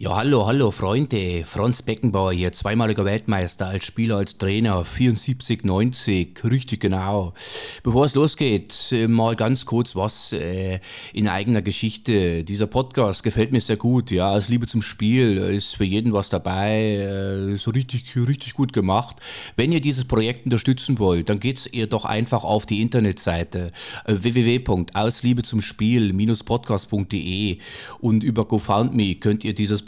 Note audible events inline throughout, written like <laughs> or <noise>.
Ja, hallo, hallo Freunde. Franz Beckenbauer hier, zweimaliger Weltmeister als Spieler, als Trainer, 74, 90, richtig genau. Bevor es losgeht, äh, mal ganz kurz was äh, in eigener Geschichte. Dieser Podcast gefällt mir sehr gut, ja, aus Liebe zum Spiel, ist für jeden was dabei, äh, so richtig, richtig gut gemacht. Wenn ihr dieses Projekt unterstützen wollt, dann geht's ihr doch einfach auf die Internetseite www.ausliebezumspiel-podcast.de und über GoFundMe könnt ihr dieses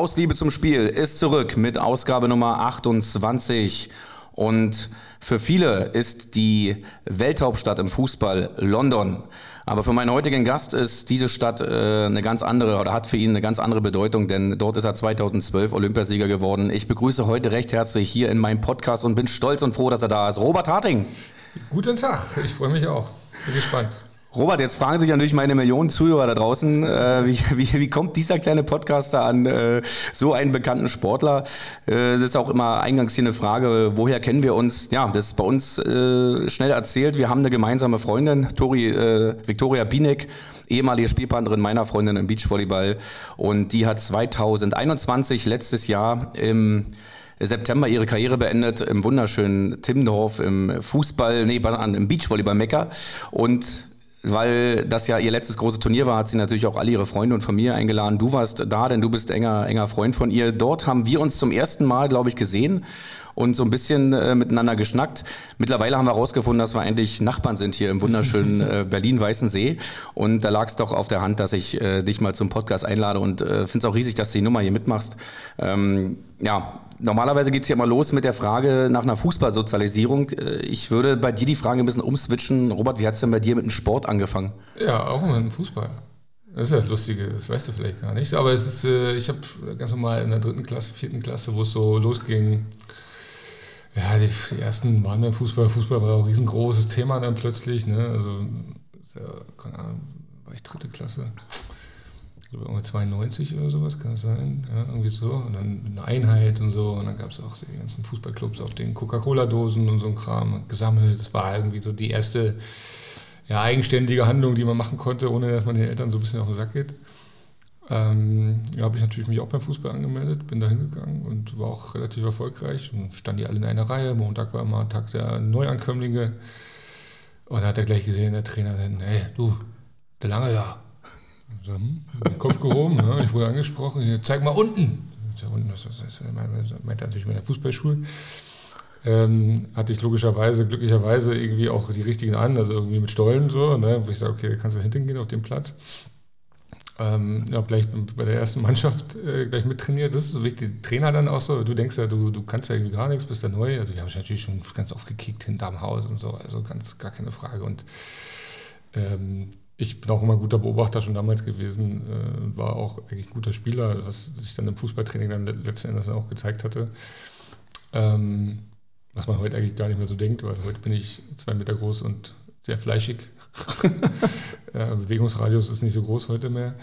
Aus Liebe zum Spiel ist zurück mit Ausgabe Nummer 28. Und für viele ist die Welthauptstadt im Fußball London. Aber für meinen heutigen Gast ist diese Stadt äh, eine ganz andere oder hat für ihn eine ganz andere Bedeutung, denn dort ist er 2012 Olympiasieger geworden. Ich begrüße heute recht herzlich hier in meinem Podcast und bin stolz und froh, dass er da ist. Robert Harting. Guten Tag, ich freue mich auch. Bin gespannt. Robert, jetzt fragen sich natürlich meine Millionen Zuhörer da draußen, äh, wie, <laughs> wie, wie kommt dieser kleine Podcaster an äh, so einen bekannten Sportler? Äh, das ist auch immer eingangs hier eine Frage, woher kennen wir uns? Ja, das ist bei uns äh, schnell erzählt. Wir haben eine gemeinsame Freundin, Tori, äh, Victoria Binek, ehemalige Spielpartnerin meiner Freundin im Beachvolleyball. Und die hat 2021, letztes Jahr, im September ihre Karriere beendet im wunderschönen Timmendorf im Fußball, nee, im Beachvolleyball Mecker. Und weil das ja ihr letztes großes Turnier war, hat sie natürlich auch alle ihre Freunde und Familie eingeladen. Du warst da, denn du bist enger, enger Freund von ihr. Dort haben wir uns zum ersten Mal, glaube ich, gesehen und so ein bisschen äh, miteinander geschnackt. Mittlerweile haben wir herausgefunden, dass wir eigentlich Nachbarn sind hier im wunderschönen <laughs> äh, Berlin-Weißensee. Und da lag es doch auf der Hand, dass ich äh, dich mal zum Podcast einlade und äh, finde es auch riesig, dass du die Nummer hier mitmachst. Ähm, ja, normalerweise geht es hier immer los mit der Frage nach einer Fußballsozialisierung. Äh, ich würde bei dir die Frage ein bisschen umswitchen. Robert, wie hat es denn bei dir mit dem Sport angefangen? Ja, auch mit dem Fußball. Das ist ja das Lustige, das weißt du vielleicht gar nicht. Aber es ist, äh, ich habe ganz normal in der dritten Klasse, vierten Klasse, wo es so losging, ja, die, die, ersten waren beim Fußball. Fußball war auch ein riesengroßes Thema dann plötzlich. Ne? Also, ja, keine Ahnung, war ich dritte Klasse glaube irgendwie 92 oder sowas, kann das sein? Ja, irgendwie so. Und dann eine Einheit und so. Und dann gab es auch die ganzen Fußballclubs auf den Coca-Cola-Dosen und so ein Kram gesammelt. Das war irgendwie so die erste ja, eigenständige Handlung, die man machen konnte, ohne dass man den Eltern so ein bisschen auf den Sack geht. Ähm, ja, habe ich natürlich mich auch beim Fußball angemeldet, bin da hingegangen und war auch relativ erfolgreich. Und standen die alle in einer Reihe. Montag war immer Tag der Neuankömmlinge. Und da hat er gleich gesehen, der Trainer, hey, du, der Lange da, so, hm, Kopf gehoben, ne? ich wurde angesprochen, hier, zeig mal unten. Ja, das, das, das meinte natürlich meine Fußballschuhe. Ähm, hatte ich logischerweise, glücklicherweise irgendwie auch die richtigen an, also irgendwie mit Stollen so, ne? wo ich sage, okay, kannst du hinten gehen auf den Platz. Ähm, ja, gleich bei der ersten Mannschaft äh, gleich mittrainiert. Das ist so wichtig. Trainer dann auch so, du denkst ja, du, du kannst ja gar nichts, bist da neu. Also wir haben natürlich schon ganz oft gekickt hinterm Haus und so, also ganz gar keine Frage. Und ähm, ich bin auch immer guter Beobachter schon damals gewesen, äh, war auch eigentlich guter Spieler, was sich dann im Fußballtraining dann letzten Endes auch gezeigt hatte. Ähm, was man heute eigentlich gar nicht mehr so denkt, weil heute bin ich zwei Meter groß und sehr fleischig. <laughs> Bewegungsradius ist nicht so groß heute mehr.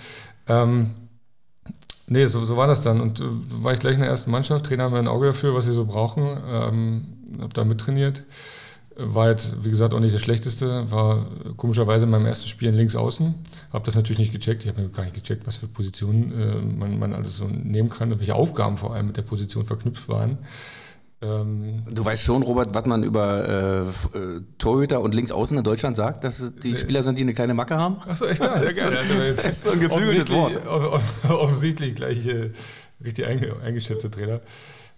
Ähm, nee, so, so war das dann. Und äh, war ich gleich in der ersten Mannschaft, Trainer haben ein Auge dafür, was sie so brauchen. Ähm, habe da mittrainiert. trainiert war jetzt, wie gesagt, auch nicht das Schlechteste. War komischerweise in meinem ersten Spiel in links außen. Habe das natürlich nicht gecheckt. Ich habe gar nicht gecheckt, was für Positionen äh, man, man alles so nehmen kann und welche Aufgaben vor allem mit der Position verknüpft waren. Ähm, du weißt schon, Robert, was man über äh, äh Torhüter und Linksaußen in Deutschland sagt, dass die äh, Spieler sind, die eine kleine Macke haben? Achso, echt? Ja, sehr gerne. Also, <laughs> das ist so ein geflügeltes Wort. <laughs> Offensichtlich gleich äh, richtig eingeschätzte Trainer.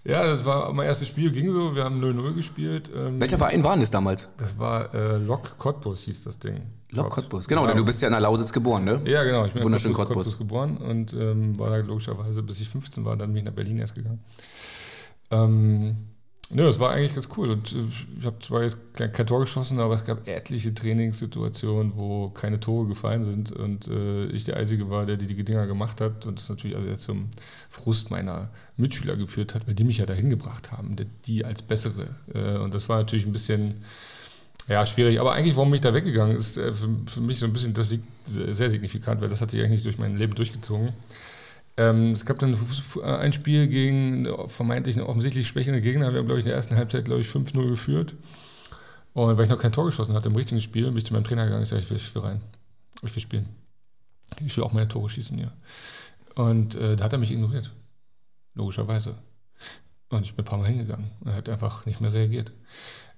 Ja, das war mein erstes Spiel, ging so. Wir haben 0-0 gespielt. Ähm, Welcher Verein war das damals? Das war äh, Lok Cottbus, hieß das Ding. Lok Cottbus, genau, ja. denn du bist ja in der Lausitz geboren, ne? Ja, genau. Ich bin Wunderschön in Cottbus, Cottbus geboren und ähm, war da logischerweise, bis ich 15 war, dann bin ich nach Berlin erst gegangen. Ähm, Nö, das war eigentlich ganz cool. Und äh, ich habe zwar jetzt kein, Tor geschossen, aber es gab etliche Trainingssituationen, wo keine Tore gefallen sind und äh, ich der Einzige war, der die, die Dinger gemacht hat und das natürlich also zum Frust meiner Mitschüler geführt hat, weil die mich ja dahin gebracht haben, die als bessere. Äh, und das war natürlich ein bisschen ja, schwierig. Aber eigentlich, warum ich da weggegangen ist, äh, für, für, mich so ein bisschen das sehr signifikant, weil das hat sich eigentlich durch mein Leben durchgezogen. Ähm, es gab dann ein Spiel gegen vermeintlich einen offensichtlich schwächeren Gegner. Wir haben, glaube ich, in der ersten Halbzeit, glaube ich, 5-0 geführt. Und weil ich noch kein Tor geschossen hatte im richtigen Spiel, bin ich zu meinem Trainer gegangen und gesagt, ich will, ich will rein. Ich will spielen. Ich will auch meine Tore schießen hier. Und äh, da hat er mich ignoriert. Logischerweise. Und ich bin ein paar Mal hingegangen. Er hat einfach nicht mehr reagiert.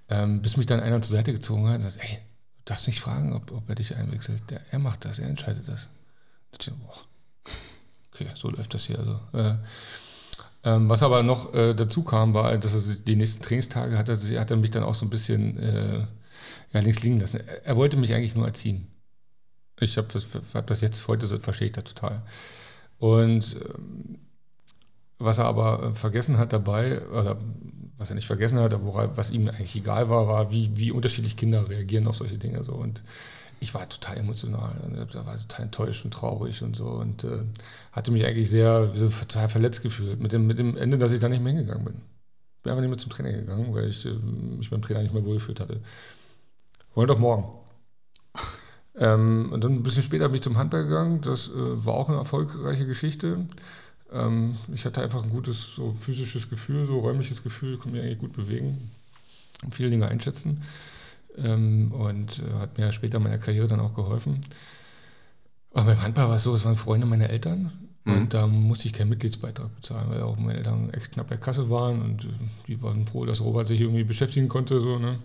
Ähm, bis mich dann einer zur Seite gezogen hat und sagt, ey, du darfst nicht fragen, ob, ob er dich einwechselt. Der, er macht das, er entscheidet das. Ich dachte, boah, okay, so läuft das hier. Also, äh, ähm, was aber noch äh, dazu kam, war, dass er die nächsten Trainingstage hat er, hat er mich dann auch so ein bisschen äh, ja, links liegen lassen. Er, er, wollte mich eigentlich nur erziehen. Ich habe das, hab das jetzt heute so, verstehe ich das total. Und ähm, was er aber vergessen hat dabei, oder was er nicht vergessen hat, aber was ihm eigentlich egal war, war, wie, wie unterschiedlich Kinder reagieren auf solche Dinge. So. Und ich war total emotional. Da war total enttäuscht und traurig und so und äh, hatte mich eigentlich sehr so total verletzt gefühlt mit dem, mit dem Ende, dass ich da nicht mehr hingegangen bin. Bin einfach nicht mehr zum Training gegangen, weil ich äh, mich beim Trainer nicht mehr wohlgefühlt hatte. Wollen doch morgen. <laughs> ähm, und dann ein bisschen später bin ich zum Handball gegangen. Das äh, war auch eine erfolgreiche Geschichte. Ähm, ich hatte einfach ein gutes so physisches Gefühl, so räumliches Gefühl, konnte mich eigentlich gut bewegen und viele Dinge einschätzen ähm, und äh, hat mir später in meiner Karriere dann auch geholfen. Aber beim Handball war es so, es waren Freunde meiner Eltern mhm. und da musste ich keinen Mitgliedsbeitrag bezahlen, weil auch meine Eltern echt knapp bei Kasse waren und äh, die waren froh, dass Robert sich irgendwie beschäftigen konnte. So, ne?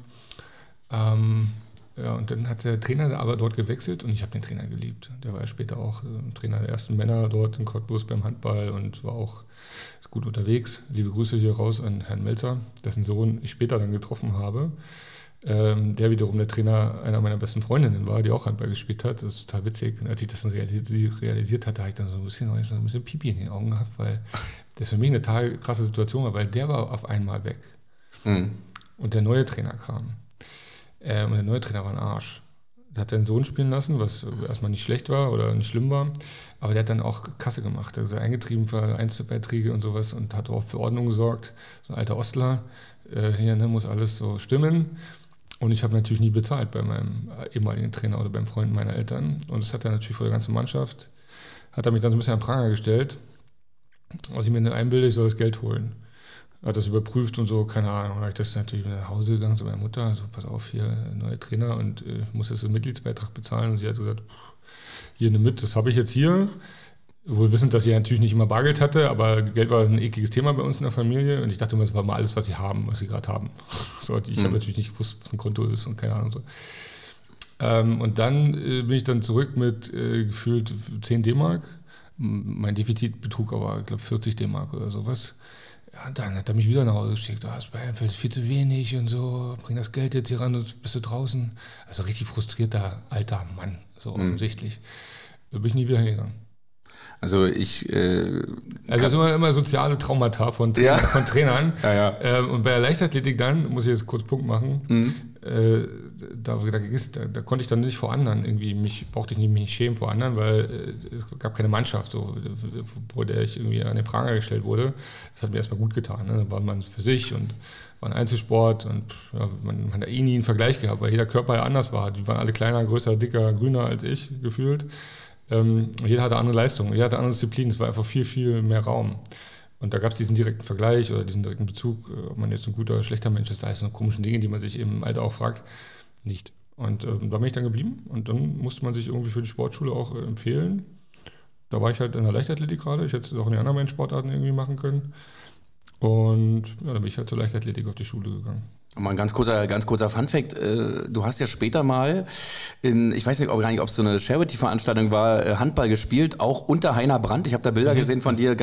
Ähm, ja, und dann hat der Trainer aber dort gewechselt und ich habe den Trainer geliebt. Der war ja später auch äh, Trainer der ersten Männer dort in Cottbus beim Handball und war auch gut unterwegs. Liebe Grüße hier raus an Herrn Melzer, dessen Sohn ich später dann getroffen habe der wiederum der Trainer einer meiner besten Freundinnen war, die auch Handball gespielt hat. Das ist total witzig. Und als ich das dann realisiert, realisiert hatte, habe ich dann so ein bisschen, ein bisschen Pipi in den Augen gehabt, weil das für mich eine total krasse Situation war, weil der war auf einmal weg. Mhm. Und der neue Trainer kam. Ähm, und der neue Trainer war ein Arsch. Der hat seinen Sohn spielen lassen, was erstmal nicht schlecht war oder nicht schlimm war. Aber der hat dann auch Kasse gemacht. Also eingetrieben für Einzelbeiträge und sowas und hat auch für Ordnung gesorgt. So ein alter Ostler. Äh, hier ne, muss alles so stimmen. Und ich habe natürlich nie bezahlt bei meinem ehemaligen Trainer oder beim Freund meiner Eltern. Und das hat er natürlich vor der ganzen Mannschaft, hat er mich dann so ein bisschen an Pranger gestellt. als ich mir einbilde, ich soll das Geld holen. Hat das überprüft und so, keine Ahnung. Habe ich das natürlich nach Hause gegangen zu meiner Mutter, so pass auf, hier, neuer Trainer und äh, ich muss jetzt einen Mitgliedsbeitrag bezahlen. Und sie hat gesagt, hier nimm mit, das habe ich jetzt hier. Wohl wissend, dass sie natürlich nicht immer Bargeld hatte, aber Geld war ein ekliges Thema bei uns in der Familie und ich dachte immer, das war mal alles, was sie haben, was sie gerade haben. <laughs> So, ich mhm. habe natürlich nicht gewusst, was ein Konto ist und keine Ahnung so. Ähm, und dann äh, bin ich dann zurück mit äh, gefühlt 10 D-Mark. Mein Defizit betrug aber, ich glaube, 40 D-Mark oder sowas. Ja, dann hat er mich wieder nach Hause geschickt. Da ist bei Einfeld viel zu wenig und so. Bring das Geld jetzt hier ran, sonst bist du draußen. Also richtig frustrierter alter Mann, so mhm. offensichtlich. Da bin ich nie wieder hingegangen. Also ich. Äh, also das sind immer, immer soziale Traumata von, Tra ja. von Trainern. ja, ja. Ähm, und bei der Leichtathletik dann, muss ich jetzt kurz Punkt machen, mhm. äh, da, da, da, da, konnte ich dann nicht vor anderen irgendwie, mich brauchte ich nicht mich schämen vor anderen, weil äh, es gab keine Mannschaft, so, wo der ich irgendwie an den Pranger gestellt wurde. Das hat mir erstmal gut getan. Ne? Da war man für sich und war ein Einzelsport und ja, man, man, hat eh nie einen Vergleich gehabt, weil jeder Körper ja anders war. Die waren alle kleiner, größer, dicker, grüner als ich gefühlt. Ähm, jeder hatte andere Leistungen, jeder hatte andere Disziplinen, es war einfach viel, viel mehr Raum. Und da gab es diesen direkten Vergleich oder diesen direkten Bezug, äh, ob man jetzt ein guter oder schlechter Mensch ist, all so komischen Dinge, die man sich im Alter auch fragt, nicht. Und äh, da bin ich dann geblieben und dann musste man sich irgendwie für die Sportschule auch äh, empfehlen. Da war ich halt in der Leichtathletik gerade, ich hätte es auch in den anderen Sportarten irgendwie machen können. Und ja, dann bin ich halt zur Leichtathletik auf die Schule gegangen. Mal ein ganz kurzer, ganz kurzer Funfact. Äh, du hast ja später mal in, ich weiß nicht, ob, ob es so eine Charity-Veranstaltung war, äh, Handball gespielt, auch unter Heiner Brandt. Ich habe da Bilder mhm. gesehen von dir.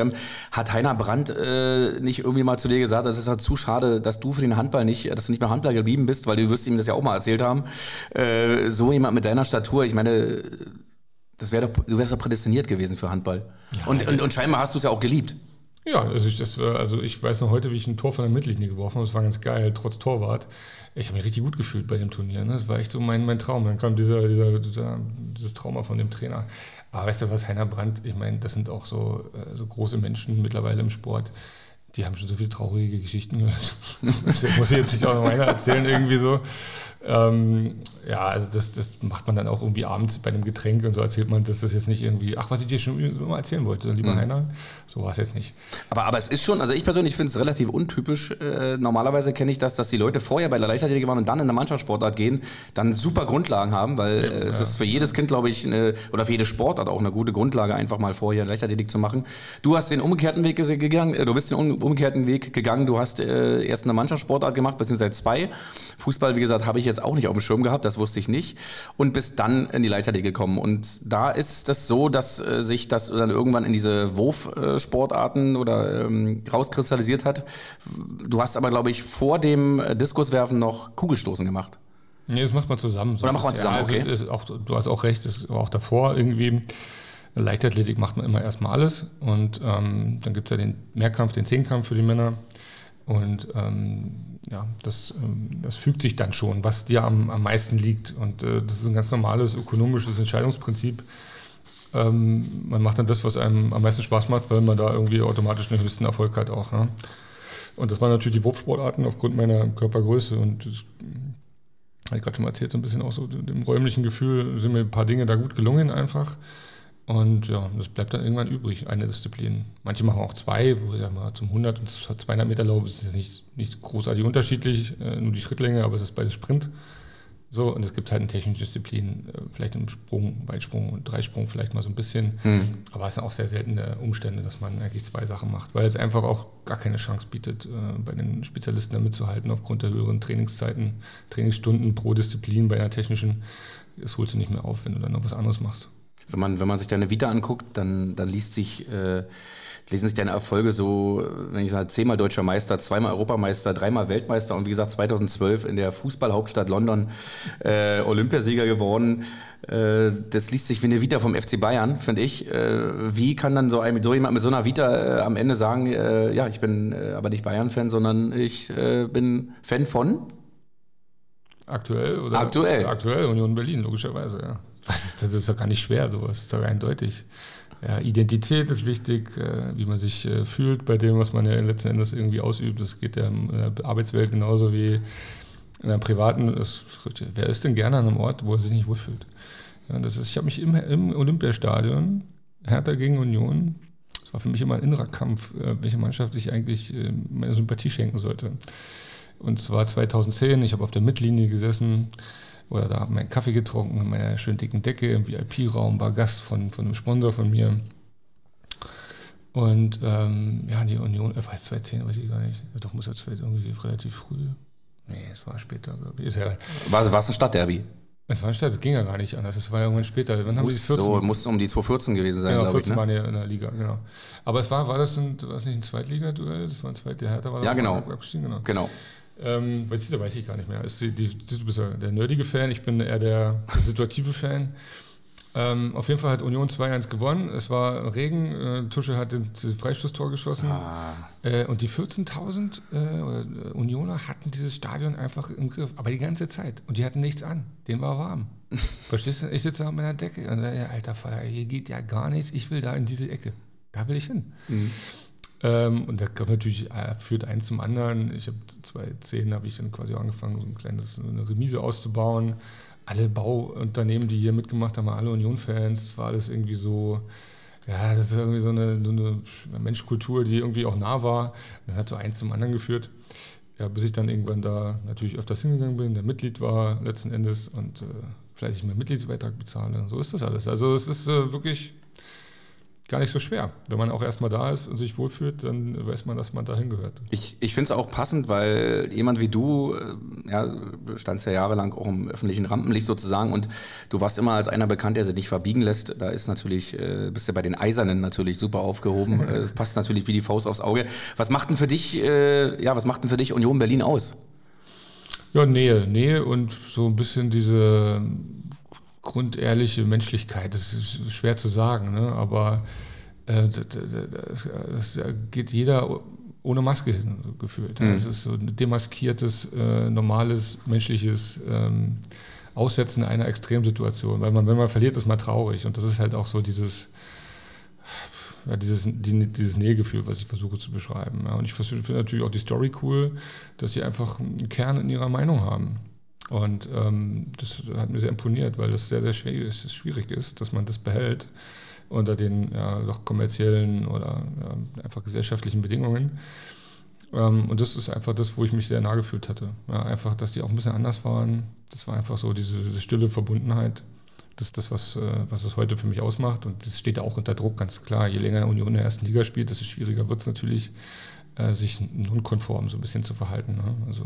Hat Heiner Brandt äh, nicht irgendwie mal zu dir gesagt, das ist halt zu schade, dass du für den Handball nicht, dass du nicht mehr Handball geblieben bist, weil du wirst ihm das ja auch mal erzählt haben. so jemand mit deiner Statur, ich meine, das wär doch, du wärst doch prädestiniert gewesen für Handball. Ja, und, und, und scheinbar hast du es ja auch geliebt. Ja, also ich, das, also ich weiß noch heute, wie ich ein Tor von der Mittellinie geworfen habe. Das war ganz geil, trotz Torwart. Ich habe mich richtig gut gefühlt bei dem Turnier. Ne? Das war echt so mein, mein Traum. Dann kam dieser, dieser, dieser, dieses Trauma von dem Trainer. Aber weißt du was, Heiner Brandt, ich meine, das sind auch so, äh, so große Menschen mittlerweile im Sport. Die haben schon so viele traurige Geschichten gehört. <laughs> das muss ich jetzt nicht auch noch einer erzählen, irgendwie so. Ähm, ja, also das, das macht man dann auch irgendwie abends bei einem Getränk und so erzählt man, dass das jetzt nicht irgendwie, ach, was ich dir schon immer erzählen wollte, lieber mhm. Heiner, so war es jetzt nicht. Aber, aber es ist schon, also ich persönlich finde es relativ untypisch. Äh, normalerweise kenne ich das, dass die Leute vorher bei der Leichtathletik waren und dann in der Mannschaftssportart gehen, dann super Grundlagen haben, weil äh, es ja. ist für jedes Kind, glaube ich, eine, oder für jede Sportart auch eine gute Grundlage, einfach mal vorher Leichtathletik zu machen. Du hast den umgekehrten Weg gegangen, äh, du bist den umgekehrten Weg gegangen, du hast äh, erst eine Mannschaftssportart gemacht, beziehungsweise zwei. Fußball, wie gesagt, habe ich jetzt auch nicht auf dem Schirm gehabt, das wusste ich nicht. Und bist dann in die Leichtathletik gekommen. Und da ist das so, dass äh, sich das dann irgendwann in diese Wurfsportarten oder ähm, rauskristallisiert hat. Du hast aber, glaube ich, vor dem Diskuswerfen noch Kugelstoßen gemacht. Nee, das macht man zusammen. So Oder macht man zusammen, ja, also okay. Auch, du hast auch recht, das war auch davor irgendwie. Leichtathletik macht man immer erstmal alles und ähm, dann gibt es ja den Mehrkampf, den Zehnkampf für die Männer und ähm, ja, das, ähm, das fügt sich dann schon, was dir am, am meisten liegt. Und äh, das ist ein ganz normales ökonomisches Entscheidungsprinzip. Ähm, man macht dann das, was einem am meisten Spaß macht, weil man da irgendwie automatisch den höchsten Erfolg hat auch. Ne? Und das waren natürlich die Wurfsportarten aufgrund meiner Körpergröße. Und das habe ich gerade schon mal erzählt, so ein bisschen auch so dem räumlichen Gefühl sind mir ein paar Dinge da gut gelungen einfach. Und ja, das bleibt dann irgendwann übrig, eine Disziplin. Manche machen auch zwei, wo wir mal zum 100 und 200 Meter Lauf ist nicht, nicht großartig unterschiedlich, äh, nur die Schrittlänge, aber es ist beides Sprint. So, und es gibt halt eine technische Disziplin, äh, vielleicht im Sprung, Weitsprung und Dreisprung vielleicht mal so ein bisschen. Mhm. Aber es sind auch sehr seltene Umstände, dass man eigentlich zwei Sachen macht, weil es einfach auch gar keine Chance bietet, äh, bei den Spezialisten da mitzuhalten aufgrund der höheren Trainingszeiten, Trainingsstunden pro Disziplin bei einer technischen. Das holst du nicht mehr auf, wenn du dann noch was anderes machst wenn man, wenn man sich deine Vita anguckt, dann, dann liest sich, äh, lesen sich deine Erfolge so, wenn ich sage, zehnmal deutscher Meister, zweimal Europameister, dreimal Weltmeister und wie gesagt 2012 in der Fußballhauptstadt London äh, Olympiasieger geworden. Äh, das liest sich wie eine Vita vom FC Bayern, finde ich. Äh, wie kann dann so, ein, so jemand mit so einer Vita äh, am Ende sagen, äh, ja, ich bin aber nicht Bayern-Fan, sondern ich bin Fan von? Aktuell oder? Aktuell. Aktuell Union Berlin, logischerweise, ja. Was das ist doch gar nicht schwer, sowas ist doch eindeutig. Ja, Identität ist wichtig, äh, wie man sich äh, fühlt bei dem, was man ja letzten Endes irgendwie ausübt. Das geht ja in der Arbeitswelt genauso wie in der privaten. Das, wer ist denn gerne an einem Ort, wo er sich nicht wohlfühlt? Ja, das ist, ich habe mich im, im Olympiastadion, Hertha gegen Union, das war für mich immer ein innerer Kampf, äh, welche Mannschaft ich eigentlich meine Sympathie schenken sollte. Und zwar 2010, ich habe auf der Mittellinie gesessen oder da haben wir einen Kaffee getrunken in meiner schönen dicken Decke im VIP-Raum, war Gast von, von einem Sponsor von mir. Und ähm, ja, die Union, äh, weiß 2010, weiß ich gar nicht. Doch muss ja irgendwie relativ früh. Nee, es war später, glaube ich. Ist ja, war, war es ein Stadtderby? Es war ein Stadt, das ging ja gar nicht anders. Es war irgendwann später. Wann haben muss, 14? So, muss um die 2014 gewesen sein, genau, glaube ich. Ne? waren ja in der Liga, genau. Aber es war, war das, ein, war das nicht ein Zweitligaduell? Das war ein Zweit, der Hertha war Ja, genau. genau. genau. Ähm, weiß, ich, weiß ich gar nicht mehr. Die, die, du bist ja der nerdige Fan, ich bin eher der situative Fan. Ähm, auf jeden Fall hat Union 2-1 gewonnen. Es war Regen, äh, Tusche hat das Freistoßtor geschossen. Ah. Äh, und die 14.000 äh, Unioner hatten dieses Stadion einfach im Griff. Aber die ganze Zeit. Und die hatten nichts an. Den war warm. <laughs> Verstehst du? Ich sitze auf meiner Decke und sage, alter Vater, hier geht ja gar nichts. Ich will da in diese Ecke. Da will ich hin. Mhm. Ähm, und da kommt natürlich, äh, führt eins zum anderen. Ich habe 2010 habe ich dann quasi angefangen, so ein kleines, eine Remise auszubauen. Alle Bauunternehmen, die hier mitgemacht haben, alle Union-Fans, das war alles irgendwie so, ja, das ist irgendwie so eine, so eine Menschkultur, die irgendwie auch nah war. Das hat so eins zum anderen geführt. Ja, bis ich dann irgendwann da natürlich öfters hingegangen bin, der Mitglied war letzten Endes und äh, fleißig meinen Mitgliedsbeitrag bezahle. So ist das alles. Also es ist äh, wirklich gar nicht so schwer. Wenn man auch erstmal da ist und sich wohlfühlt, dann weiß man, dass man dahin gehört. Ich, ich finde es auch passend, weil jemand wie du, äh, ja, standst ja jahrelang auch im öffentlichen Rampenlicht sozusagen und du warst immer als einer bekannt, der sich nicht verbiegen lässt. Da ist natürlich, äh, bist du bei den Eisernen natürlich super aufgehoben. <laughs> Es passt natürlich wie die Faust aufs Auge. Was macht denn für dich, äh, ja, was macht denn für dich Union Berlin aus? Ja, Nähe, Nähe und so ein bisschen diese grundehrliche Menschlichkeit. Das ist schwer zu sagen, ne? aber äh, das, das, geht jeder ohne Maske hin, gefühlt. Mhm. Es ist so ein demaskiertes, äh, normales, menschliches ähm, Aussetzen einer Extremsituation. Weil man, wenn man verliert, ist man traurig. Und das ist halt auch so dieses, ja, dieses, die, dieses Nähegefühl, was ich versuche zu beschreiben. Ja. Und ich finde natürlich auch die Story cool, dass sie einfach einen Kern in ihrer Meinung haben. Und ähm, das hat mir sehr imponiert, weil das sehr, sehr schwer ist, schwierig ist, dass man das behält unter den ja, doch kommerziellen oder ja, einfach gesellschaftlichen Bedingungen. Ähm, und das ist einfach das, wo ich mich sehr nah gefühlt hatte. Ja, einfach, dass die auch ein bisschen anders waren. Das war einfach so diese, diese stille Verbundenheit. Das ist das, was, äh, was es heute für mich ausmacht. Und das steht auch unter Druck, ganz klar. Je länger Union in der ersten Liga spielt, desto schwieriger wird es natürlich, äh, sich nonkonform so ein bisschen zu verhalten. Ne? Also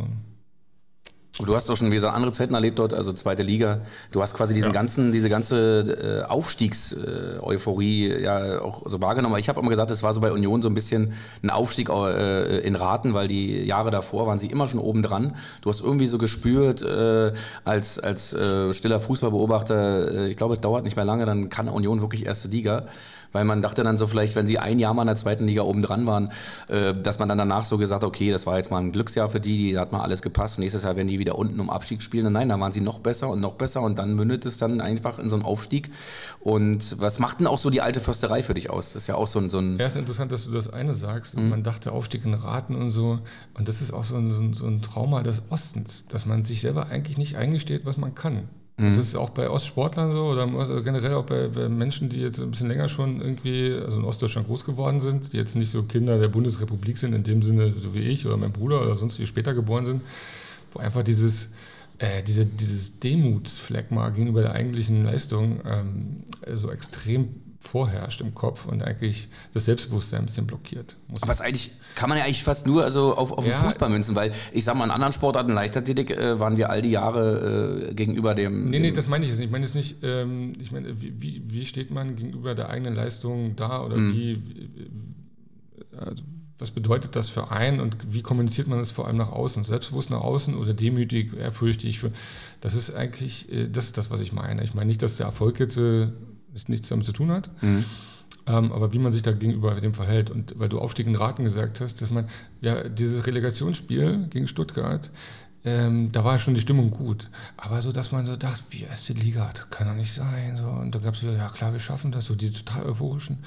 Du hast doch schon, wie gesagt, andere Zeiten erlebt dort, also zweite Liga. Du hast quasi diesen ja. ganzen, diese ganze äh, Aufstiegseuphorie äh, ja auch so wahrgenommen. Ich habe immer gesagt, es war so bei Union so ein bisschen ein Aufstieg äh, in Raten, weil die Jahre davor waren sie immer schon oben dran. Du hast irgendwie so gespürt, äh, als, als äh, stiller Fußballbeobachter, äh, ich glaube, es dauert nicht mehr lange, dann kann Union wirklich erste Liga weil man dachte dann so vielleicht, wenn sie ein Jahr mal in der zweiten Liga oben dran waren, äh, dass man dann danach so gesagt, okay, das war jetzt mal ein Glücksjahr für die, die hat mal alles gepasst. Nächstes Jahr werden die wieder unten um Abstieg spielen. Und nein, da waren sie noch besser und noch besser und dann mündet es dann einfach in so einen Aufstieg. Und was macht denn auch so die alte Försterei für dich aus? Das ist ja auch so ein... So ein ja, ist interessant, dass du das eine sagst. Mhm. Man dachte Aufstieg in Raten und so. Und das ist auch so ein, so ein, so ein Trauma des Ostens, dass man sich selber eigentlich nicht eingesteht, was man kann. Das mhm. ist auch bei Ostsportlern so oder generell auch bei, bei, Menschen, die jetzt ein bisschen länger schon irgendwie, also in Ostdeutschland groß geworden sind, die jetzt nicht so Kinder der Bundesrepublik sind, in dem Sinne, so wie ich oder mein Bruder oder sonst, die später geboren sind, wo einfach dieses, äh, diese, dieses Demutsphlegma gegenüber der eigentlichen Leistung ähm, so extrem vorherrscht im Kopf und eigentlich das Selbstbewusstsein ein bisschen blockiert. Aber es eigentlich kann man ja eigentlich fast nur also auf, auf ja. den Fußball münzen, weil ich sag mal, in anderen Sportarten, Leichtathletik, äh, waren wir all die Jahre äh, gegenüber dem. Nee, nee, das meine ich jetzt nicht. Ich meine jetzt nicht, ähm, ich meine, wie, wie steht man gegenüber der eigenen Leistung da oder mhm. wie, wie also, was bedeutet das für einen und wie kommuniziert man das vor allem nach außen? Selbstbewusst nach außen oder demütig, ehrfürchtig? Für, das ist eigentlich, äh, das ist das, was ich meine. Ich meine nicht, dass der Erfolg jetzt äh, nichts damit zu tun hat. Mhm. Ähm, aber wie man sich da gegenüber dem verhält. Und weil du Aufstieg in Raten gesagt hast, dass man, ja, dieses Relegationsspiel gegen Stuttgart, ähm, da war schon die Stimmung gut. Aber so, dass man so dachte, wie erste Liga, das kann doch nicht sein. So. Und da gab es wieder, ja klar, wir schaffen das, so die total euphorischen.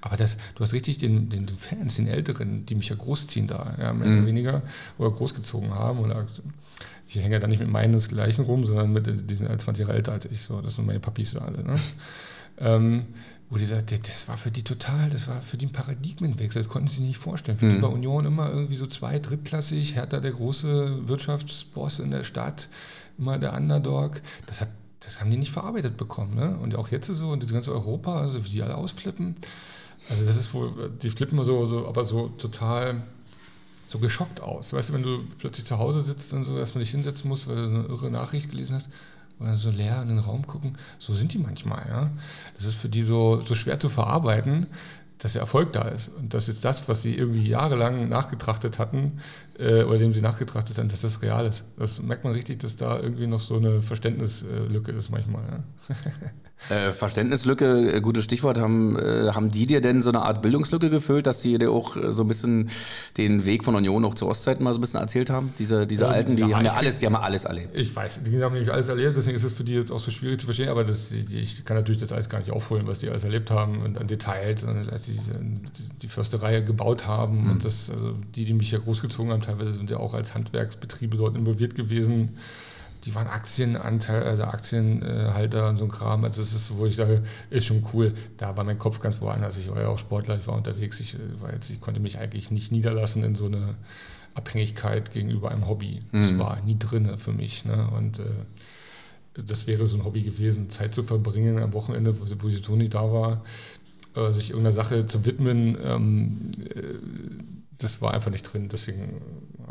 Aber das, du hast richtig den, den Fans, den Älteren, die mich ja großziehen da, ja, mehr mhm. oder weniger, oder großgezogen haben. Oder ich hänge ja da nicht mit meinen Gleichen rum, sondern mit, die sind 20 Jahre älter als ich. So. Das sind meine Papis alle. Ne? Ähm, wo die sagt, das war für die total, das war für die ein Paradigmenwechsel, das konnten sie sich nicht vorstellen. Für mhm. die war Union immer irgendwie so zwei-, drittklassig, Hertha der große Wirtschaftsboss in der Stadt, immer der Underdog. Das, hat, das haben die nicht verarbeitet bekommen. Ne? Und auch jetzt so, und das ganze Europa, also wie die alle ausflippen. Also das ist wohl, die flippen so, so aber so total so geschockt aus. Weißt du, wenn du plötzlich zu Hause sitzt und so erstmal dich hinsetzen musst, weil du eine irre Nachricht gelesen hast, oder so leer in den Raum gucken. So sind die manchmal. Ja? Das ist für die so, so schwer zu verarbeiten, dass der Erfolg da ist. Und dass jetzt das, was sie irgendwie jahrelang nachgetrachtet hatten, äh, oder dem sie nachgetrachtet haben, dass das real ist. Das merkt man richtig, dass da irgendwie noch so eine Verständnislücke ist manchmal. Ja? <laughs> Äh, Verständnislücke, äh, gutes Stichwort. Haben, äh, haben die dir denn so eine Art Bildungslücke gefüllt, dass die dir auch äh, so ein bisschen den Weg von Union auch zur Ostzeit mal so ein bisschen erzählt haben? Diese, diese ähm, Alten, die ja, haben ja alles, die haben alles erlebt. Ich weiß, die haben nicht alles erlebt, deswegen ist es für die jetzt auch so schwierig zu verstehen, aber das, ich kann natürlich das alles gar nicht aufholen, was die alles erlebt haben und an Details, als sie die Försterei gebaut haben mhm. und das, also die, die mich ja großgezogen haben, teilweise sind ja auch als Handwerksbetriebe dort involviert gewesen die waren Aktienanteil, also Aktienhalter und so ein Kram. Also das ist, wo ich sage, ist schon cool. Da war mein Kopf ganz woanders. Ich war ja auch Sportler, ich war unterwegs. Ich, äh, war jetzt, ich konnte mich eigentlich nicht niederlassen in so eine Abhängigkeit gegenüber einem Hobby. Das mhm. war nie drin für mich. Ne? Und äh, das wäre so ein Hobby gewesen, Zeit zu verbringen am Wochenende, wo, wo ich so nie da war. äh, sich irgendeiner Sache zu widmen, ähm, äh, das war einfach nicht drin. Deswegen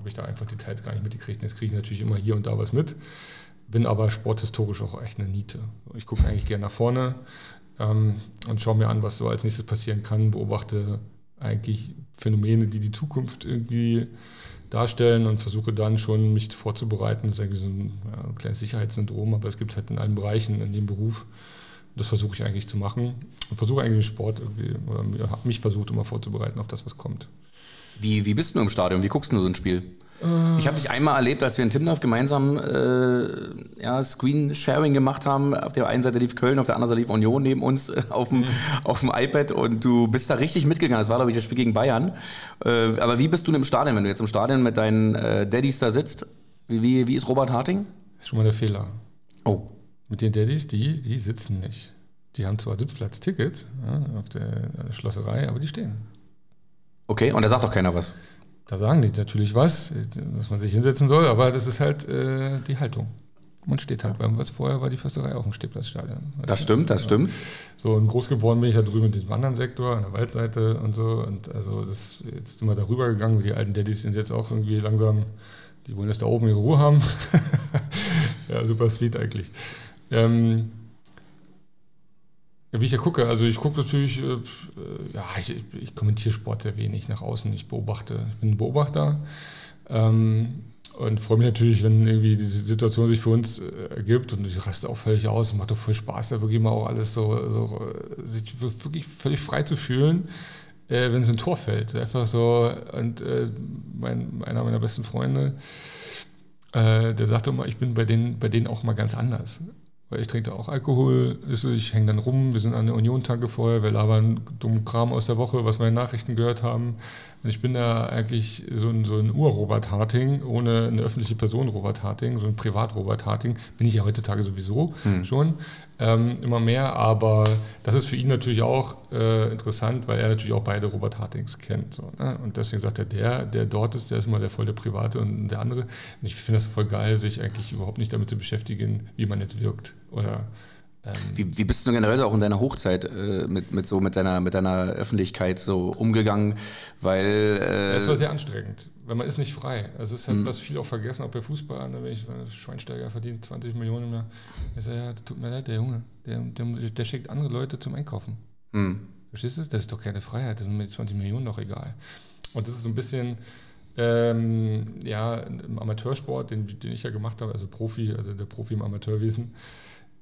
habe ich da einfach Details gar nicht mitgekriegt. Jetzt kriege ich natürlich immer hier und da was mit. Bin aber sporthistorisch auch echt eine Niete. Ich gucke eigentlich gerne nach vorne ähm, und schaue mir an, was so als nächstes passieren kann, beobachte eigentlich Phänomene, die die Zukunft irgendwie darstellen und versuche dann schon mich vorzubereiten. Das ist eigentlich so ein, ja, ein kleines Sicherheitssyndrom, aber es gibt es halt in allen Bereichen in dem Beruf. Das versuche ich eigentlich zu machen und versuche eigentlich den Sport irgendwie, oder mich versucht immer vorzubereiten auf das, was kommt. Wie, wie bist du im Stadion? Wie guckst du so ein Spiel? Ich habe dich einmal erlebt, als wir in Timdorf gemeinsam äh, ja, Screen-Sharing gemacht haben. Auf der einen Seite lief Köln, auf der anderen Seite lief Union neben uns äh, auf, dem, mhm. auf dem iPad und du bist da richtig mitgegangen. Das war, glaube ich, das Spiel gegen Bayern. Äh, aber wie bist du im Stadion, wenn du jetzt im Stadion mit deinen äh, Daddys da sitzt? Wie, wie ist Robert Harting? Das ist schon mal der Fehler. Oh. Mit den Daddys, die, die sitzen nicht. Die haben zwar Sitzplatztickets ja, auf der Schlosserei, aber die stehen. Okay, und da sagt doch keiner was. Da sagen die natürlich was, dass man sich hinsetzen soll, aber das ist halt äh, die Haltung. Man steht halt, weil was vorher war die Försterei auch ein Stehplatzstadion. Das stimmt, das ja. stimmt. So, und groß geworden bin ich ja drüben in diesem anderen Sektor, an der Waldseite und so. Und also das jetzt sind wir darüber gegangen, die alten Daddys sind jetzt auch irgendwie langsam, die wollen jetzt da oben ihre Ruhe haben. <laughs> ja, super sweet eigentlich. Ähm, ja, wie ich ja gucke, also ich gucke natürlich, äh, ja, ich, ich, kommentiere Sport sehr wenig nach außen. Ich beobachte, ich bin ein Beobachter ähm, und freue mich natürlich, wenn irgendwie diese Situation sich für uns äh, ergibt und ich raste auch völlig aus macht doch voll Spaß, da wirklich mal auch alles so, so sich wirklich völlig frei zu fühlen, äh, wenn es ein Tor fällt. Einfach so, und äh, mein, einer meiner besten Freunde, äh, der sagte immer, ich bin bei denen, bei denen auch mal ganz anders weil ich trinke auch Alkohol, ich hänge dann rum, wir sind an der Union-Tanke vorher, wir labern dummen Kram aus der Woche, was wir in Nachrichten gehört haben. Und ich bin da eigentlich so ein, so ein Ur-Robert Harting, ohne eine öffentliche Person Robert Harting, so ein Privat-Robert Harting, bin ich ja heutzutage sowieso hm. schon ähm, immer mehr, aber das ist für ihn natürlich auch äh, interessant, weil er natürlich auch beide Robert Hartings kennt. So, ne? Und deswegen sagt er, der, der dort ist, der ist mal der voll der Private und der andere. Und ich finde das voll geil, sich eigentlich überhaupt nicht damit zu beschäftigen, wie man jetzt wirkt oder ähm, wie, wie, bist du generell auch in deiner Hochzeit äh, mit, mit, so mit deiner, mit deiner Öffentlichkeit so umgegangen? Weil äh es war sehr anstrengend, weil man ist nicht frei. Es ist halt, mhm. was viele auch vergessen, auch bei Fußball, ne, wenn ich Schweinsteiger verdient 20 Millionen mehr. Ich sage, ja, tut mir leid, der Junge, der, der, der schickt andere Leute zum Einkaufen. Mhm. Verstehst du? Das ist doch keine Freiheit, das sind mir 20 Millionen doch egal. Und das ist so ein bisschen, ähm, ja, im Amateursport, den, den ich ja gemacht habe, also Profi, also der Profi im Amateurwesen,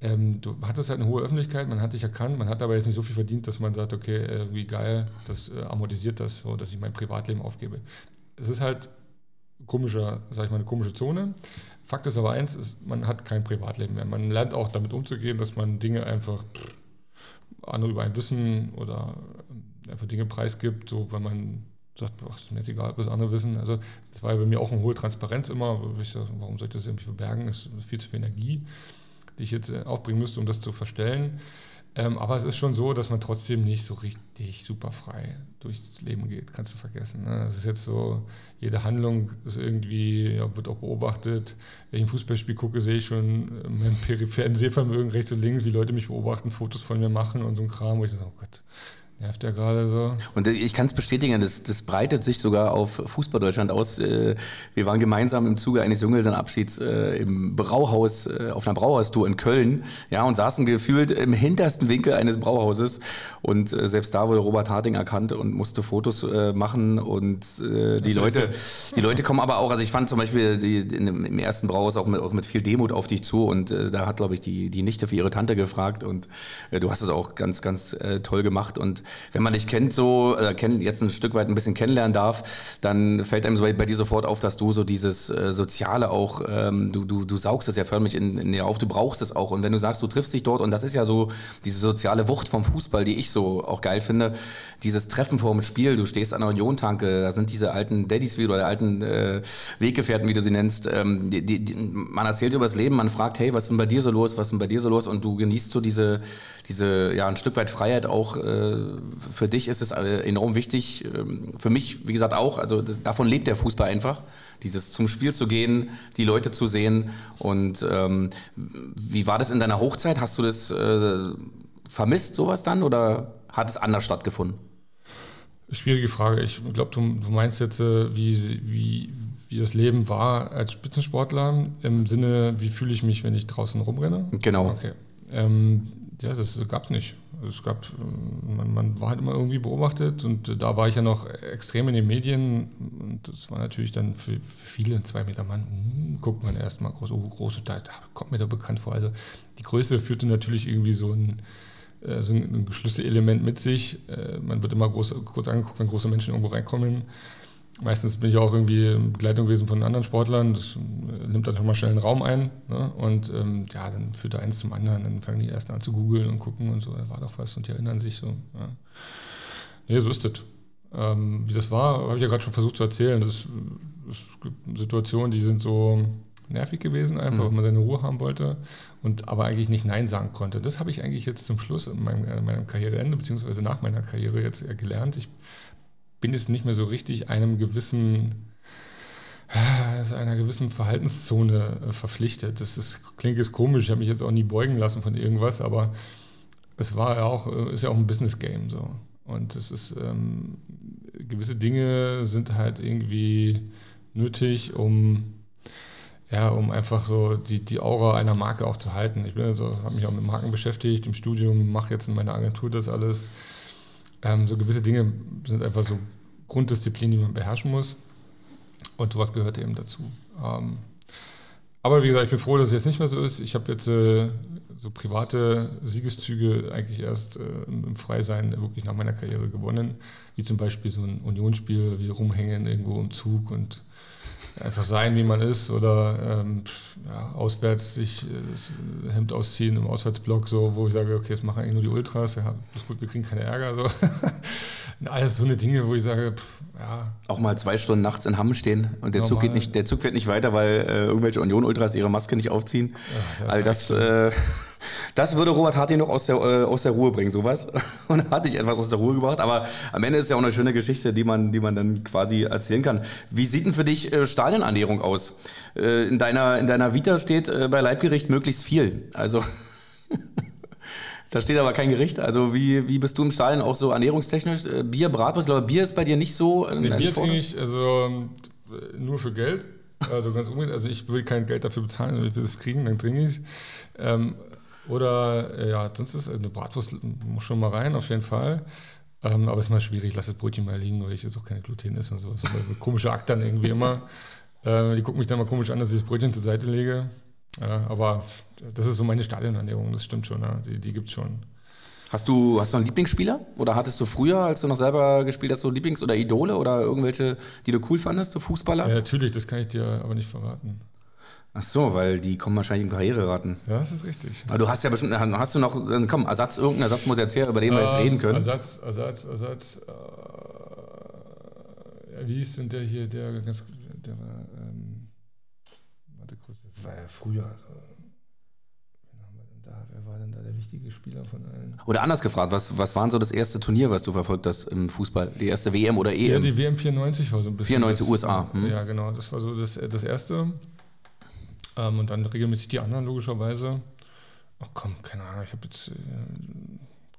ähm, du hattest halt eine hohe Öffentlichkeit, man hat dich erkannt, man hat aber jetzt nicht so viel verdient, dass man sagt, okay, äh, wie geil, das äh, amortisiert das, so dass ich mein Privatleben aufgebe. Es ist halt komischer, sag ich mal, eine komische Zone. Fakt ist aber eins, ist, man hat kein Privatleben mehr. Man lernt auch damit umzugehen, dass man Dinge einfach pff, andere über ein Wissen oder äh, einfach Dinge preisgibt, so wenn man sagt, ach, ist mir jetzt egal, was andere wissen. Also das war ja bei mir auch eine hohe Transparenz immer. Ich sag, warum soll ich das irgendwie verbergen? Das ist viel zu viel Energie die ich jetzt äh, aufbringen müsste, um das zu verstellen. Ähm, aber es ist schon so, dass man trotzdem nicht so richtig super frei durchs Leben geht, kannst du vergessen. Ne? Es ist jetzt so, jede Handlung ist irgendwie, ja, wird auch beobachtet. Wenn ich ein Fußballspiel gucke, sehe ich schon äh, mein peripheren Sehvermögen rechts und links, wie Leute mich beobachten, Fotos von mir machen und so ein Kram, wo ich sage, oh Gott, Nervt ja gerade so. Und ich kann es bestätigen, das, das, breitet sich sogar auf Fußball Deutschland aus. Äh, wir waren gemeinsam im Zuge eines Junggesellenabschieds äh, im Brauhaus, äh, auf einer Brauhaustour in Köln, ja, und saßen gefühlt im hintersten Winkel eines Brauhauses. Und selbst da wurde Robert Harting erkannt und musste Fotos machen. Und die Leute, die Leute kommen aber auch, also ich fand zum Beispiel die, im ersten Brauhaus auch mit, auch mit viel Demut auf dich zu. Und da hat, glaube ich, die, die Nichte für ihre Tante gefragt. Und du hast es auch ganz, ganz toll gemacht. Und wenn man dich kennt, so, äh, kenn, jetzt ein Stück weit ein bisschen kennenlernen darf, dann fällt einem so bei, bei dir sofort auf, dass du so dieses äh, Soziale auch, ähm, du, du, du saugst es ja förmlich in, in dir auf, du brauchst es auch. Und wenn du sagst, du triffst dich dort, und das ist ja so diese soziale Wucht vom Fußball, die ich so auch geil finde, dieses Treffen vor dem Spiel, du stehst an der Union-Tanke, da sind diese alten Daddys wieder oder alten äh, Weggefährten, wie du sie nennst, ähm, die, die, die, man erzählt über das Leben, man fragt, hey, was ist denn bei dir so los, was ist denn bei dir so los? Und du genießt so diese, diese ja, ein Stück weit Freiheit auch äh, für dich ist es äh, enorm wichtig. Ähm, für mich, wie gesagt, auch. Also davon lebt der Fußball einfach. Dieses zum Spiel zu gehen, die Leute zu sehen. Und ähm, wie war das in deiner Hochzeit? Hast du das äh, vermisst, sowas dann? Oder hat es anders stattgefunden? Schwierige Frage. Ich glaube, du, du, meinst jetzt, äh, wie, wie, wie das Leben war als Spitzensportler im Sinne, wie fühle ich mich, wenn ich draußen rumrenne? Genau. Okay. Ähm, ja, das gab es nicht. Es gab, man, man, war halt immer irgendwie beobachtet und da war ich ja noch extrem in den Medien und das war natürlich dann für viele zwei Meter Mann, hm, guckt man erstmal groß, oh, große, da kommt mir da bekannt vor. Also die Größe führte natürlich irgendwie so ein äh, so ein Schlüsselelement mit sich. Äh, man wird immer groß, kurz angeguckt, wenn große Menschen irgendwo reinkommen. Meistens bin ich auch irgendwie in Begleitung gewesen von anderen Sportlern. Das äh, nimmt dann schon mal schnell einen Raum ein. Ne? Und ähm, ja, dann führt da eins zum anderen. Dann fangen die ersten an zu googeln und gucken und so, da war doch was und die erinnern sich so. Ja. Nee, so ist das. Ähm, wie das war, habe ich ja gerade schon versucht zu erzählen. Das, das gibt Situationen, die sind so nervig gewesen, einfach, mhm. weil man seine Ruhe haben wollte und aber eigentlich nicht Nein sagen konnte. Das habe ich eigentlich jetzt zum Schluss in meinem, in meinem Karriereende, beziehungsweise nach meiner Karriere jetzt gelernt. Ich bin jetzt nicht mehr so richtig einem gewissen, also einer gewissen Verhaltenszone äh, verpflichtet. Das ist, klingt jetzt komisch, ich habe mich jetzt auch nie beugen lassen von irgendwas, aber es war ja auch, äh, ist ja auch ein Business Game so. Und es ist, ähm, gewisse Dinge sind halt irgendwie nötig, um ja, um einfach so die, die Aura einer Marke auch zu halten. Ich bin also, habe mich auch mit Marken beschäftigt, im Studium, mache jetzt in meiner Agentur das alles. Ähm, so gewisse Dinge sind einfach so Grunddisziplinen, die man beherrschen muss. Und sowas gehört eben dazu. Ähm, aber wie gesagt, ich bin froh, dass es jetzt nicht mehr so ist. Ich habe jetzt äh, so private Siegeszüge eigentlich erst äh, im Freisein wirklich nach meiner Karriere gewonnen. Wie zum Beispiel so ein Unionsspiel, wie rumhängen irgendwo im Zug und einfach sein, wie man ist oder ähm, ja, auswärts sich äh, das Hemd ausziehen im Auswärtsblock, so, wo ich sage, okay, das machen eigentlich nur die Ultras, ja, ist gut, wir kriegen keine Ärger. So. <laughs> Alles so eine Dinge, wo ich sage, pff, ja. Auch mal zwei Stunden nachts in Hamm stehen und der Zug, geht nicht, der Zug fährt nicht weiter, weil äh, irgendwelche Union-Ultras ihre Maske nicht aufziehen. Ja, All das, äh, das würde Robert Harting noch aus der, äh, aus der Ruhe bringen, sowas. <laughs> Und hatte ich etwas aus der Ruhe gebracht. Aber am Ende ist ja auch eine schöne Geschichte, die man, die man dann quasi erzählen kann. Wie sieht denn für dich äh, Stadionernährung aus? Äh, in, deiner, in deiner Vita steht äh, bei Leibgericht möglichst viel. Also. <laughs> Da steht aber kein Gericht. Also wie, wie bist du im Stadion auch so ernährungstechnisch? Äh, Bier, Bratwurst, ich glaube, Bier ist bei dir nicht so. Nee, Bier trinke ich also ähm, nur für Geld. Also ganz unbedingt. Also ich will kein Geld dafür bezahlen, wenn ich es kriegen, dann trinke ich es. Ähm, oder äh, ja, sonst ist eine Bratwurst muss schon mal rein, auf jeden Fall. Ähm, aber es ist mal schwierig, ich lasse das Brötchen mal liegen, weil ich jetzt auch keine Gluten esse und so. Das ist ein komischer Akt dann irgendwie immer. <laughs> Äh, die gucken mich dann mal komisch an, dass ich das Brötchen zur Seite lege. Ja, aber das ist so meine Stadionernährung, das stimmt schon, ja. die, die gibt es schon. Hast du, hast du einen Lieblingsspieler? Oder hattest du früher, als du noch selber gespielt hast, so Lieblings- oder Idole oder irgendwelche, die du cool fandest, so Fußballer? Ja, natürlich, das kann ich dir aber nicht verraten. Ach so, weil die kommen wahrscheinlich im Karriereraten. Ja, das ist richtig. Aber du hast ja bestimmt, hast du noch, komm, Ersatz, irgendeinen Ersatz muss jetzt her, über den wir jetzt reden können. Ersatz, Ersatz, Ersatz. Äh, wie ist denn der hier, der ganz, der war, ähm, warte kurz, das war ja früher. Da, wer war denn da der wichtige Spieler von allen? Oder anders gefragt, was, was war so das erste Turnier, was du verfolgt hast im Fußball? Die erste WM oder EM? Ja, die WM 94 war so ein bisschen. 94 das, USA. Hm. Ja, genau, das war so das, das erste. Ähm, und dann regelmäßig die anderen, logischerweise. Ach komm, keine Ahnung, ich habe jetzt. Äh,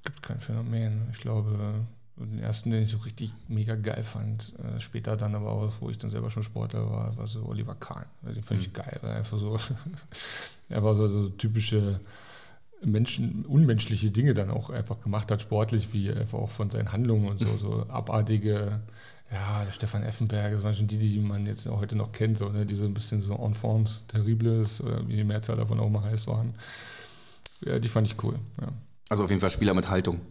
gibt kein Phänomen. Ich glaube, den ersten, den ich so richtig mega geil fand, äh, später dann aber auch, wo ich dann selber schon Sportler war, war so Oliver Kahn. Den fand mhm. ich geil, weil einfach so. <laughs> er war so, so typische. Menschen, unmenschliche Dinge dann auch einfach gemacht hat, sportlich, wie einfach auch von seinen Handlungen und so, so <laughs> abartige ja, der Stefan Effenberg, das waren schon die, die man jetzt auch heute noch kennt, so, ne? die so ein bisschen so Enfants terribles, oder wie die Mehrzahl davon auch mal heiß waren. Ja, die fand ich cool. Ja. Also auf jeden Fall Spieler mit Haltung.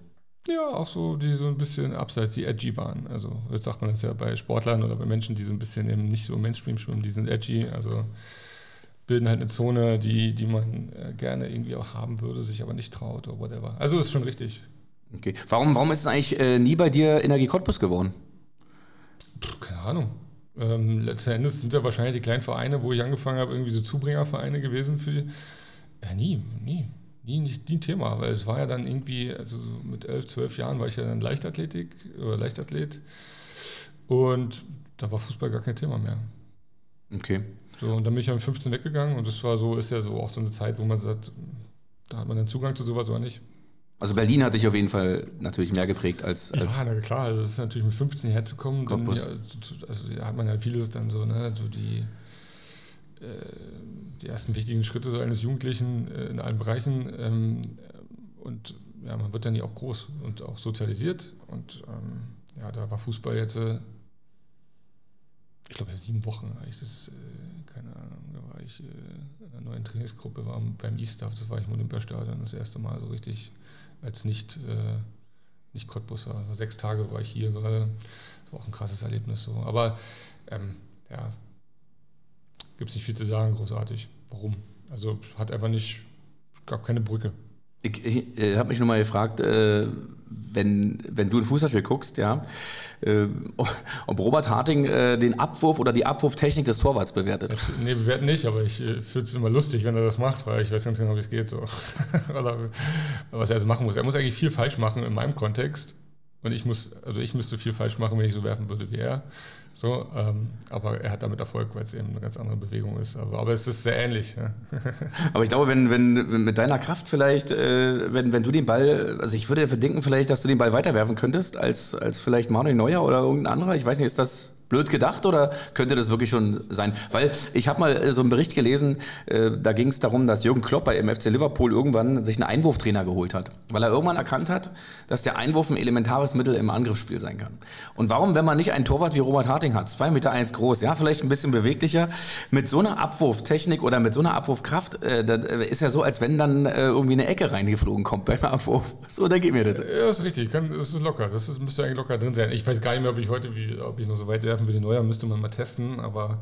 Ja, auch so, die so ein bisschen abseits, die edgy waren. Also jetzt sagt man das ja bei Sportlern oder bei Menschen, die so ein bisschen eben nicht so Mainstream schwimmen, die sind edgy, also bilden halt eine Zone, die, die man äh, gerne irgendwie auch haben würde, sich aber nicht traut oder whatever. Also ist schon richtig. Okay. Warum, warum ist es eigentlich äh, nie bei dir Energie Cottbus geworden? Keine Ahnung. Ähm, letzten Endes sind ja wahrscheinlich die kleinen Vereine, wo ich angefangen habe, irgendwie so Zubringervereine gewesen für. Ja, nie, nie. Nie, nicht, nie ein Thema, weil es war ja dann irgendwie, also so mit elf, zwölf Jahren war ich ja dann Leichtathletik oder Leichtathlet und da war Fußball gar kein Thema mehr. Okay. So, und dann bin ich ja mit 15 weggegangen und das war so, ist ja so auch so eine Zeit, wo man sagt, da hat man dann Zugang zu sowas oder nicht. Also Berlin hat dich auf jeden Fall natürlich mehr geprägt als. als ja, na klar, also das ist natürlich mit 15 herzukommen. Dann, ja, also da hat man ja vieles dann so, ne, so die, äh, die ersten wichtigen Schritte so eines Jugendlichen äh, in allen Bereichen. Ähm, und ja, man wird dann ja auch groß und auch sozialisiert. Und ähm, ja, da war Fußball jetzt, äh, ich glaube, sieben Wochen war ich das, äh, keine Ahnung, da war ich äh, in einer neuen Trainingsgruppe, war beim Easter, das war ich im Olympiastadion das erste Mal so richtig als nicht, äh, nicht Cottbusser. Also sechs Tage war ich hier gerade. Das war auch ein krasses Erlebnis so. Aber ähm, ja, gibt es nicht viel zu sagen, großartig. Warum? Also hat einfach nicht, gab keine Brücke. Ich, ich äh, habe mich nur mal gefragt, äh, wenn, wenn du ein Fußballspiel guckst, ja, äh, ob Robert Harting äh, den Abwurf oder die Abwurftechnik des Torwarts bewertet. Nee, bewerten nicht, aber ich äh, finde es immer lustig, wenn er das macht, weil ich weiß ganz genau, wie es geht. So. <laughs> oder was er also machen muss. Er muss eigentlich viel falsch machen in meinem Kontext. Und ich muss, also ich müsste viel falsch machen, wenn ich so werfen würde wie er. So, ähm, aber er hat damit Erfolg, weil es eben eine ganz andere Bewegung ist. Aber, aber es ist sehr ähnlich. Ja. <laughs> aber ich glaube, wenn, wenn, mit deiner Kraft vielleicht, äh, wenn, wenn du den Ball, also ich würde dir verdenken vielleicht, dass du den Ball weiterwerfen könntest als, als vielleicht Manuel Neuer oder irgendein anderer. Ich weiß nicht, ist das blöd gedacht oder könnte das wirklich schon sein? Weil ich habe mal äh, so einen Bericht gelesen, äh, da ging es darum, dass Jürgen Klopp bei FC Liverpool irgendwann sich einen Einwurftrainer geholt hat, weil er irgendwann erkannt hat, dass der Einwurf ein elementares Mittel im Angriffsspiel sein kann. Und warum, wenn man nicht einen Torwart wie Robert Harting hat, zwei Meter eins groß, ja, vielleicht ein bisschen beweglicher, mit so einer Abwurftechnik oder mit so einer Abwurfkraft, äh, das ist ja so, als wenn dann irgendwie eine Ecke reingeflogen kommt beim Abwurf. <laughs> So, da geht mir das. Ja, ist richtig, das ist locker, das müsste eigentlich locker drin sein. Ich weiß gar nicht mehr, ob ich heute, wie, ob ich noch so weit werfe treffen für den Neuer, müsste man mal testen, aber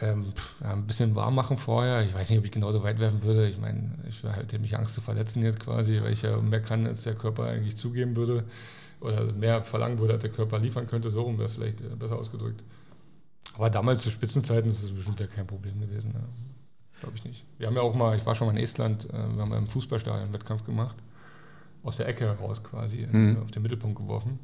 ähm, pff, ja, ein bisschen warm machen vorher. Ich weiß nicht, ob ich genauso weit werfen würde. Ich meine, ich hätte mich Angst zu verletzen jetzt quasi, weil ich ja mehr kann, als der Körper eigentlich zugeben würde. Oder mehr verlangen würde, als der Körper liefern könnte. So rum wäre vielleicht äh, besser ausgedrückt. Aber damals zu Spitzenzeiten ist es bestimmt ja kein Problem gewesen. Ne? Glaube ich nicht. Wir haben ja auch mal, ich war schon mal in Estland, äh, wir haben im Fußballstadion einen Wettkampf gemacht. Aus der Ecke heraus quasi, mhm. auf den Mittelpunkt geworfen.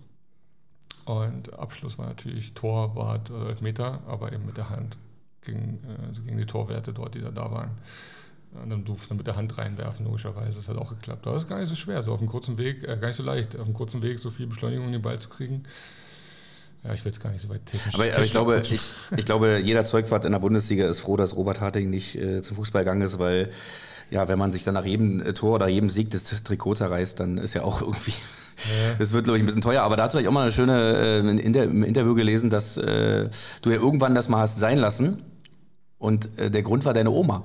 Und Abschluss war natürlich Torwart, äh, Elfmeter, aber eben mit der Hand gegen, äh, gegen die Torwerte dort, die da, da waren. Und dann durfte man mit der Hand reinwerfen, logischerweise. Das hat auch geklappt. Aber das ist gar nicht so schwer, so auf einem kurzen Weg, äh, gar nicht so leicht, auf einem kurzen Weg so viel Beschleunigung in den Ball zu kriegen. Ja, ich will jetzt gar nicht so weit technisch. Aber, aber ich, glaube, ich, ich, glaube, jeder Zeugwart in der Bundesliga ist froh, dass Robert Harting nicht äh, zum Fußball gegangen ist, weil ja, wenn man sich dann nach jedem äh, Tor oder jedem Sieg des Trikots zerreißt, dann ist ja auch irgendwie. Das wird, glaube ich, ein bisschen teuer. Aber dazu habe ich auch mal eine schöne äh, Inter im Interview gelesen, dass äh, du ja irgendwann das mal hast sein lassen. Und äh, der Grund war deine Oma.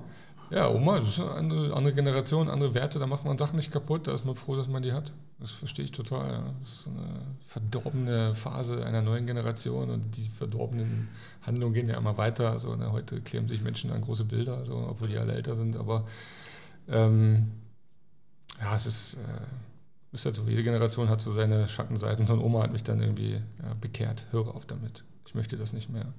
Ja, Oma, das ist eine andere, andere Generation, andere Werte, da macht man Sachen nicht kaputt, da ist man froh, dass man die hat. Das verstehe ich total. Ja. Das ist eine verdorbene Phase einer neuen Generation und die verdorbenen Handlungen gehen ja immer weiter. Also, ne, heute kleben sich Menschen an große Bilder, also, obwohl die alle älter sind, aber ähm, ja, es ist. Äh, ist halt so, jede Generation hat so seine Schattenseiten. So eine Oma hat mich dann irgendwie ja, bekehrt. Höre auf damit. Ich möchte das nicht mehr.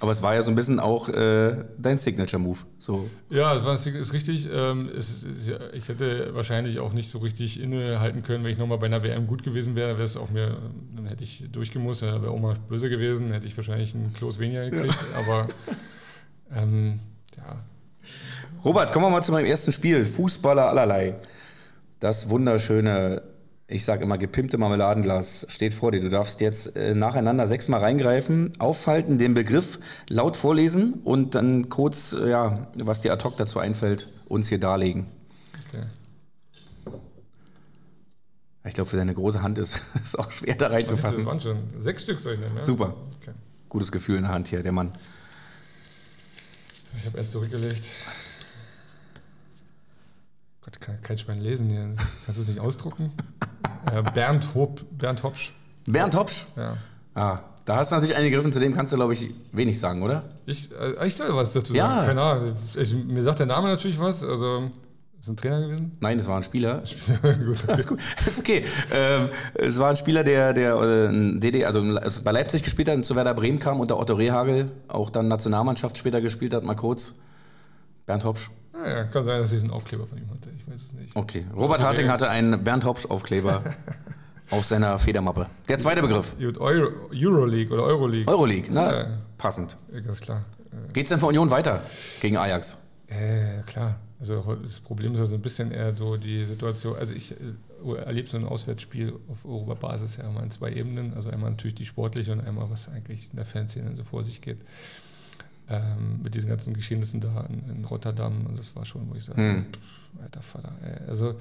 Aber es war ja so ein bisschen auch äh, dein Signature-Move. So. Ja, es war, ist richtig. Ähm, es ist, ja, ich hätte wahrscheinlich auch nicht so richtig innehalten können, wenn ich nochmal bei einer WM gut gewesen wäre. Wäre es auch mir, dann hätte ich durchgemusst, dann wäre Oma böse gewesen, hätte ich wahrscheinlich einen Klos weniger gekriegt. Ja. Aber <laughs> ähm, ja. Robert, kommen wir mal zu meinem ersten Spiel. Fußballer allerlei. Das wunderschöne, ich sage immer gepimpte Marmeladenglas steht vor dir. Du darfst jetzt äh, nacheinander sechsmal reingreifen, aufhalten, den Begriff laut vorlesen und dann kurz, äh, ja, was dir ad hoc dazu einfällt, uns hier darlegen. Okay. Ich glaube, für deine große Hand ist <laughs> es auch schwer da reinzufassen. Das waren schon sechs Stück, soll ich nennen. Ja? Super. Okay. Gutes Gefühl in der Hand hier, der Mann. Ich habe erst zurückgelegt. Gott, kann kein Schwein lesen hier. Kannst du es nicht ausdrucken? <laughs> äh, Bernd, Hop, Bernd Hopsch. Bernd Hopsch? Ja. Ah, da hast du natürlich eingegriffen, zu dem kannst du, glaube ich, wenig sagen, oder? Ich, äh, ich soll was dazu ja. sagen. Keine Ahnung. Ich, mir sagt der Name natürlich was. Also, ist ein Trainer gewesen? Nein, es war ein Spieler. <laughs> gut, okay. <laughs> ist gut. Ist okay. Ähm, es war ein Spieler, der, der äh, DD, also bei Leipzig gespielt hat und zu Werder Bremen kam, unter Otto Rehagel, auch dann Nationalmannschaft später gespielt hat, mal kurz. Bernd Hopsch. Ah ja, kann sein, dass ich einen Aufkleber von ihm hatte. Ich weiß es nicht. Okay. Robert okay. Harting hatte einen Bernd Hopsch-Aufkleber <laughs> auf seiner Federmappe. Der zweite Begriff. Euro, Euroleague oder Euroleague. Euroleague, na, ja. passend. Ganz klar. Geht es denn für Union weiter gegen Ajax? Äh, klar. Also das Problem ist ja so ein bisschen eher so die Situation. Also ich, erlebt so ein Auswärtsspiel auf Europabasis ja immer in zwei Ebenen. Also einmal natürlich die sportliche und einmal, was eigentlich in der Fanszene so vor sich geht. Ähm, mit diesen ganzen Geschehnissen da in, in, Rotterdam. Und das war schon, wo ich sage, hm. alter Vater. Ey. Also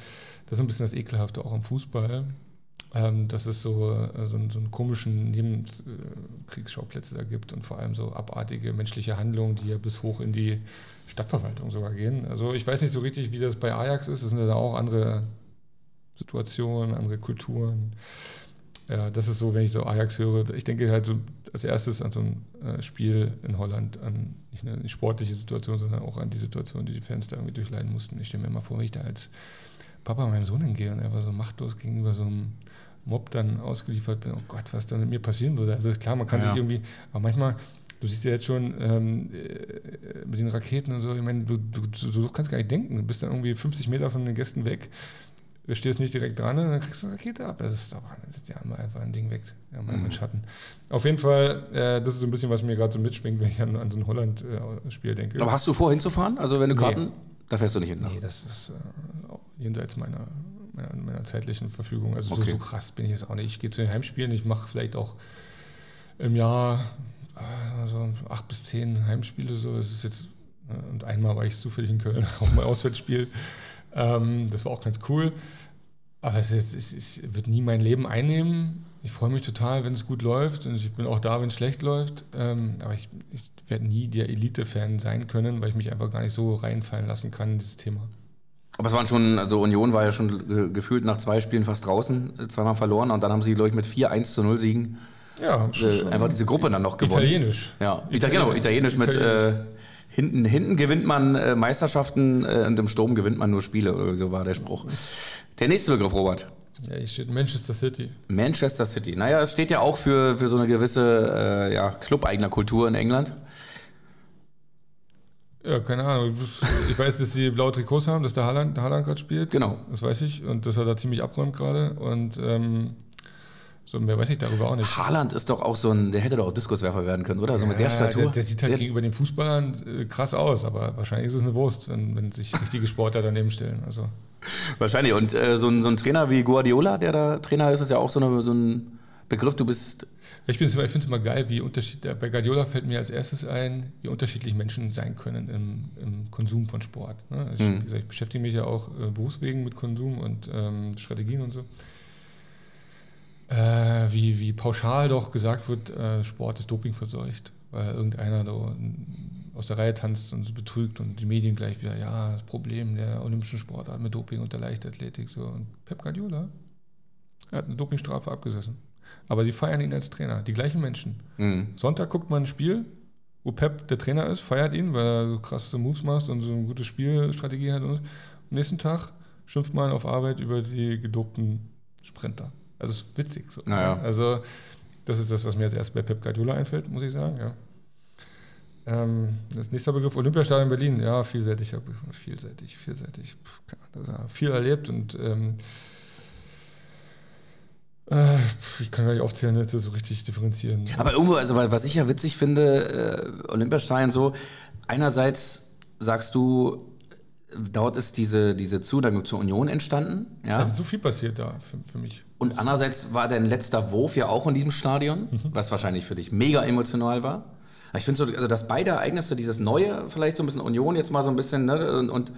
das ist ein bisschen das Ekelhafte auch am Fußball. Ähm, dass es so, äh, so, so einen komischen Nebenkriegsschauplätze da gibt und vor allem so abartige menschliche Handlungen, die ja bis hoch in die Stadtverwaltung sogar gehen. Also ich weiß nicht so richtig, wie das bei Ajax ist. Es sind ja da auch andere Situationen, andere Kulturen. Ja, das ist so, wenn ich so Ajax höre, ich denke halt so als erstes an so ein äh, Spiel in Holland, an nicht eine sportliche Situation, sondern auch an die Situation, die die Fans da irgendwie durchleiden mussten. Ich stelle mir immer vor, wenn ich da als Papa meinem Sohn hingehe und er war so machtlos gegenüber so einem Mob dann ausgeliefert bin, oh Gott, was da mit mir passieren würde. Also ist klar, man kann ja. sich irgendwie, aber manchmal, du siehst ja jetzt schon ähm, äh, mit den Raketen und so, ich meine, du, du, du, kannst gar nicht denken, du bist dann irgendwie 50 Meter von den Gästen weg, du stehst nicht direkt dran und dann kriegst du eine Rakete ab. Das ist doch die haben einfach ein Ding weg, die haben einfach einen mhm. Schatten. Auf jeden Fall, äh, das ist so ein bisschen, was mir gerade so mitschwingt, wenn ich an, an so ein Holland-Spiel äh, denke. Aber hast du vor, hinzufahren? Also wenn du Karten, nee. da fährst du nicht hin? Ne? Nee, das ist äh, jenseits meiner meiner, meiner zeitlichen Verfügung. Also okay. so, so, krass bin ich jetzt auch nicht. Ich gehe zu den Heimspielen, ich mache vielleicht auch im Jahr also acht bis zehn Heimspiele. So. Das ist jetzt, ne, und einmal war ich zufällig in Köln, <laughs> auch mein Auswärtsspiel. Ähm, das war auch ganz cool. Aber es, ist, es, es, wird nie mein Leben einnehmen. Ich freue mich total, wenn es gut läuft und ich bin auch da, wenn es schlecht läuft. Ähm, aber ich, ich werde nie der Elite-Fan sein können, weil ich mich einfach gar nicht so reinfallen lassen kann in dieses Thema. Aber es waren schon, also Union war ja schon gefühlt nach zwei Spielen fast draußen, äh, zweimal verloren und dann haben sie, glaube ich, mit vier 1 zu 0 Siegen ja, äh, einfach diese Gruppe dann noch gewonnen. Italienisch. Ja, Italien, genau, italienisch, italienisch. mit äh, hinten, hinten gewinnt man äh, Meisterschaften äh, und im Sturm gewinnt man nur Spiele, oder so war der Spruch. Der nächste Begriff, Robert. Ja, hier steht Manchester City. Manchester City. Naja, es steht ja auch für, für so eine gewisse äh, ja, clubeigener Kultur in England. Ja, keine Ahnung. Ich weiß, dass sie blaue Trikots haben, dass der Haaland, Haaland gerade spielt. Genau. Das weiß ich. Und dass er da ziemlich abräumt gerade. Und ähm, so mehr weiß ich darüber auch nicht. Haaland ist doch auch so ein, der hätte doch auch Diskuswerfer werden können, oder? So ja, mit der Statur. Der, der sieht halt der, gegenüber den Fußballern äh, krass aus, aber wahrscheinlich ist es eine Wurst, wenn, wenn sich richtige Sportler daneben stellen. Also. <laughs> Wahrscheinlich. Und äh, so, ein, so ein Trainer wie Guardiola, der da Trainer ist, ist ja auch so, eine, so ein Begriff. Du bist ich, ich finde es immer geil, wie unterschiedlich, bei Guardiola fällt mir als erstes ein, wie unterschiedlich Menschen sein können im, im Konsum von Sport. Ne? Also mhm. ich, gesagt, ich, beschäftige mich ja auch äh, berufswegen mit Konsum und ähm, Strategien und so. Äh, wie, wie pauschal doch gesagt wird, äh, Sport ist Doping verseucht, weil irgendeiner da aus der Reihe tanzt und betrügt und die Medien gleich wieder, ja, das Problem der olympischen Sportart mit Doping und der Leichtathletik. So. Und Pep Guardiola hat eine Dopingstrafe abgesessen. Aber die feiern ihn als Trainer, die gleichen Menschen. Mhm. Sonntag guckt man ein Spiel, wo Pep der Trainer ist, feiert ihn, weil er so krasse Moves macht und so eine gute Spielstrategie hat. Und am nächsten Tag schimpft man auf Arbeit über die gedopten Sprinter. Also es ist witzig. So. Naja. Also das ist das, was mir jetzt erst bei Pep Guardiola einfällt, muss ich sagen. Ja. Ähm, das nächste Begriff Olympiastadion Berlin. Ja, vielseitig, vielseitig, vielseitig. Puh, viel erlebt und ähm, äh, ich kann gar nicht aufzählen, jetzt so richtig differenzieren. Aber irgendwo, also was ich ja witzig finde, äh, Olympiastein so, einerseits sagst du, dort ist diese, diese Zuneigung zur Union entstanden. Ja? Also so viel passiert da für, für mich. Und andererseits war dein letzter Wurf ja auch in diesem Stadion, mhm. was wahrscheinlich für dich mega emotional war. Ich finde so, also dass beide Ereignisse, dieses Neue, vielleicht so ein bisschen Union jetzt mal so ein bisschen, ne, und, und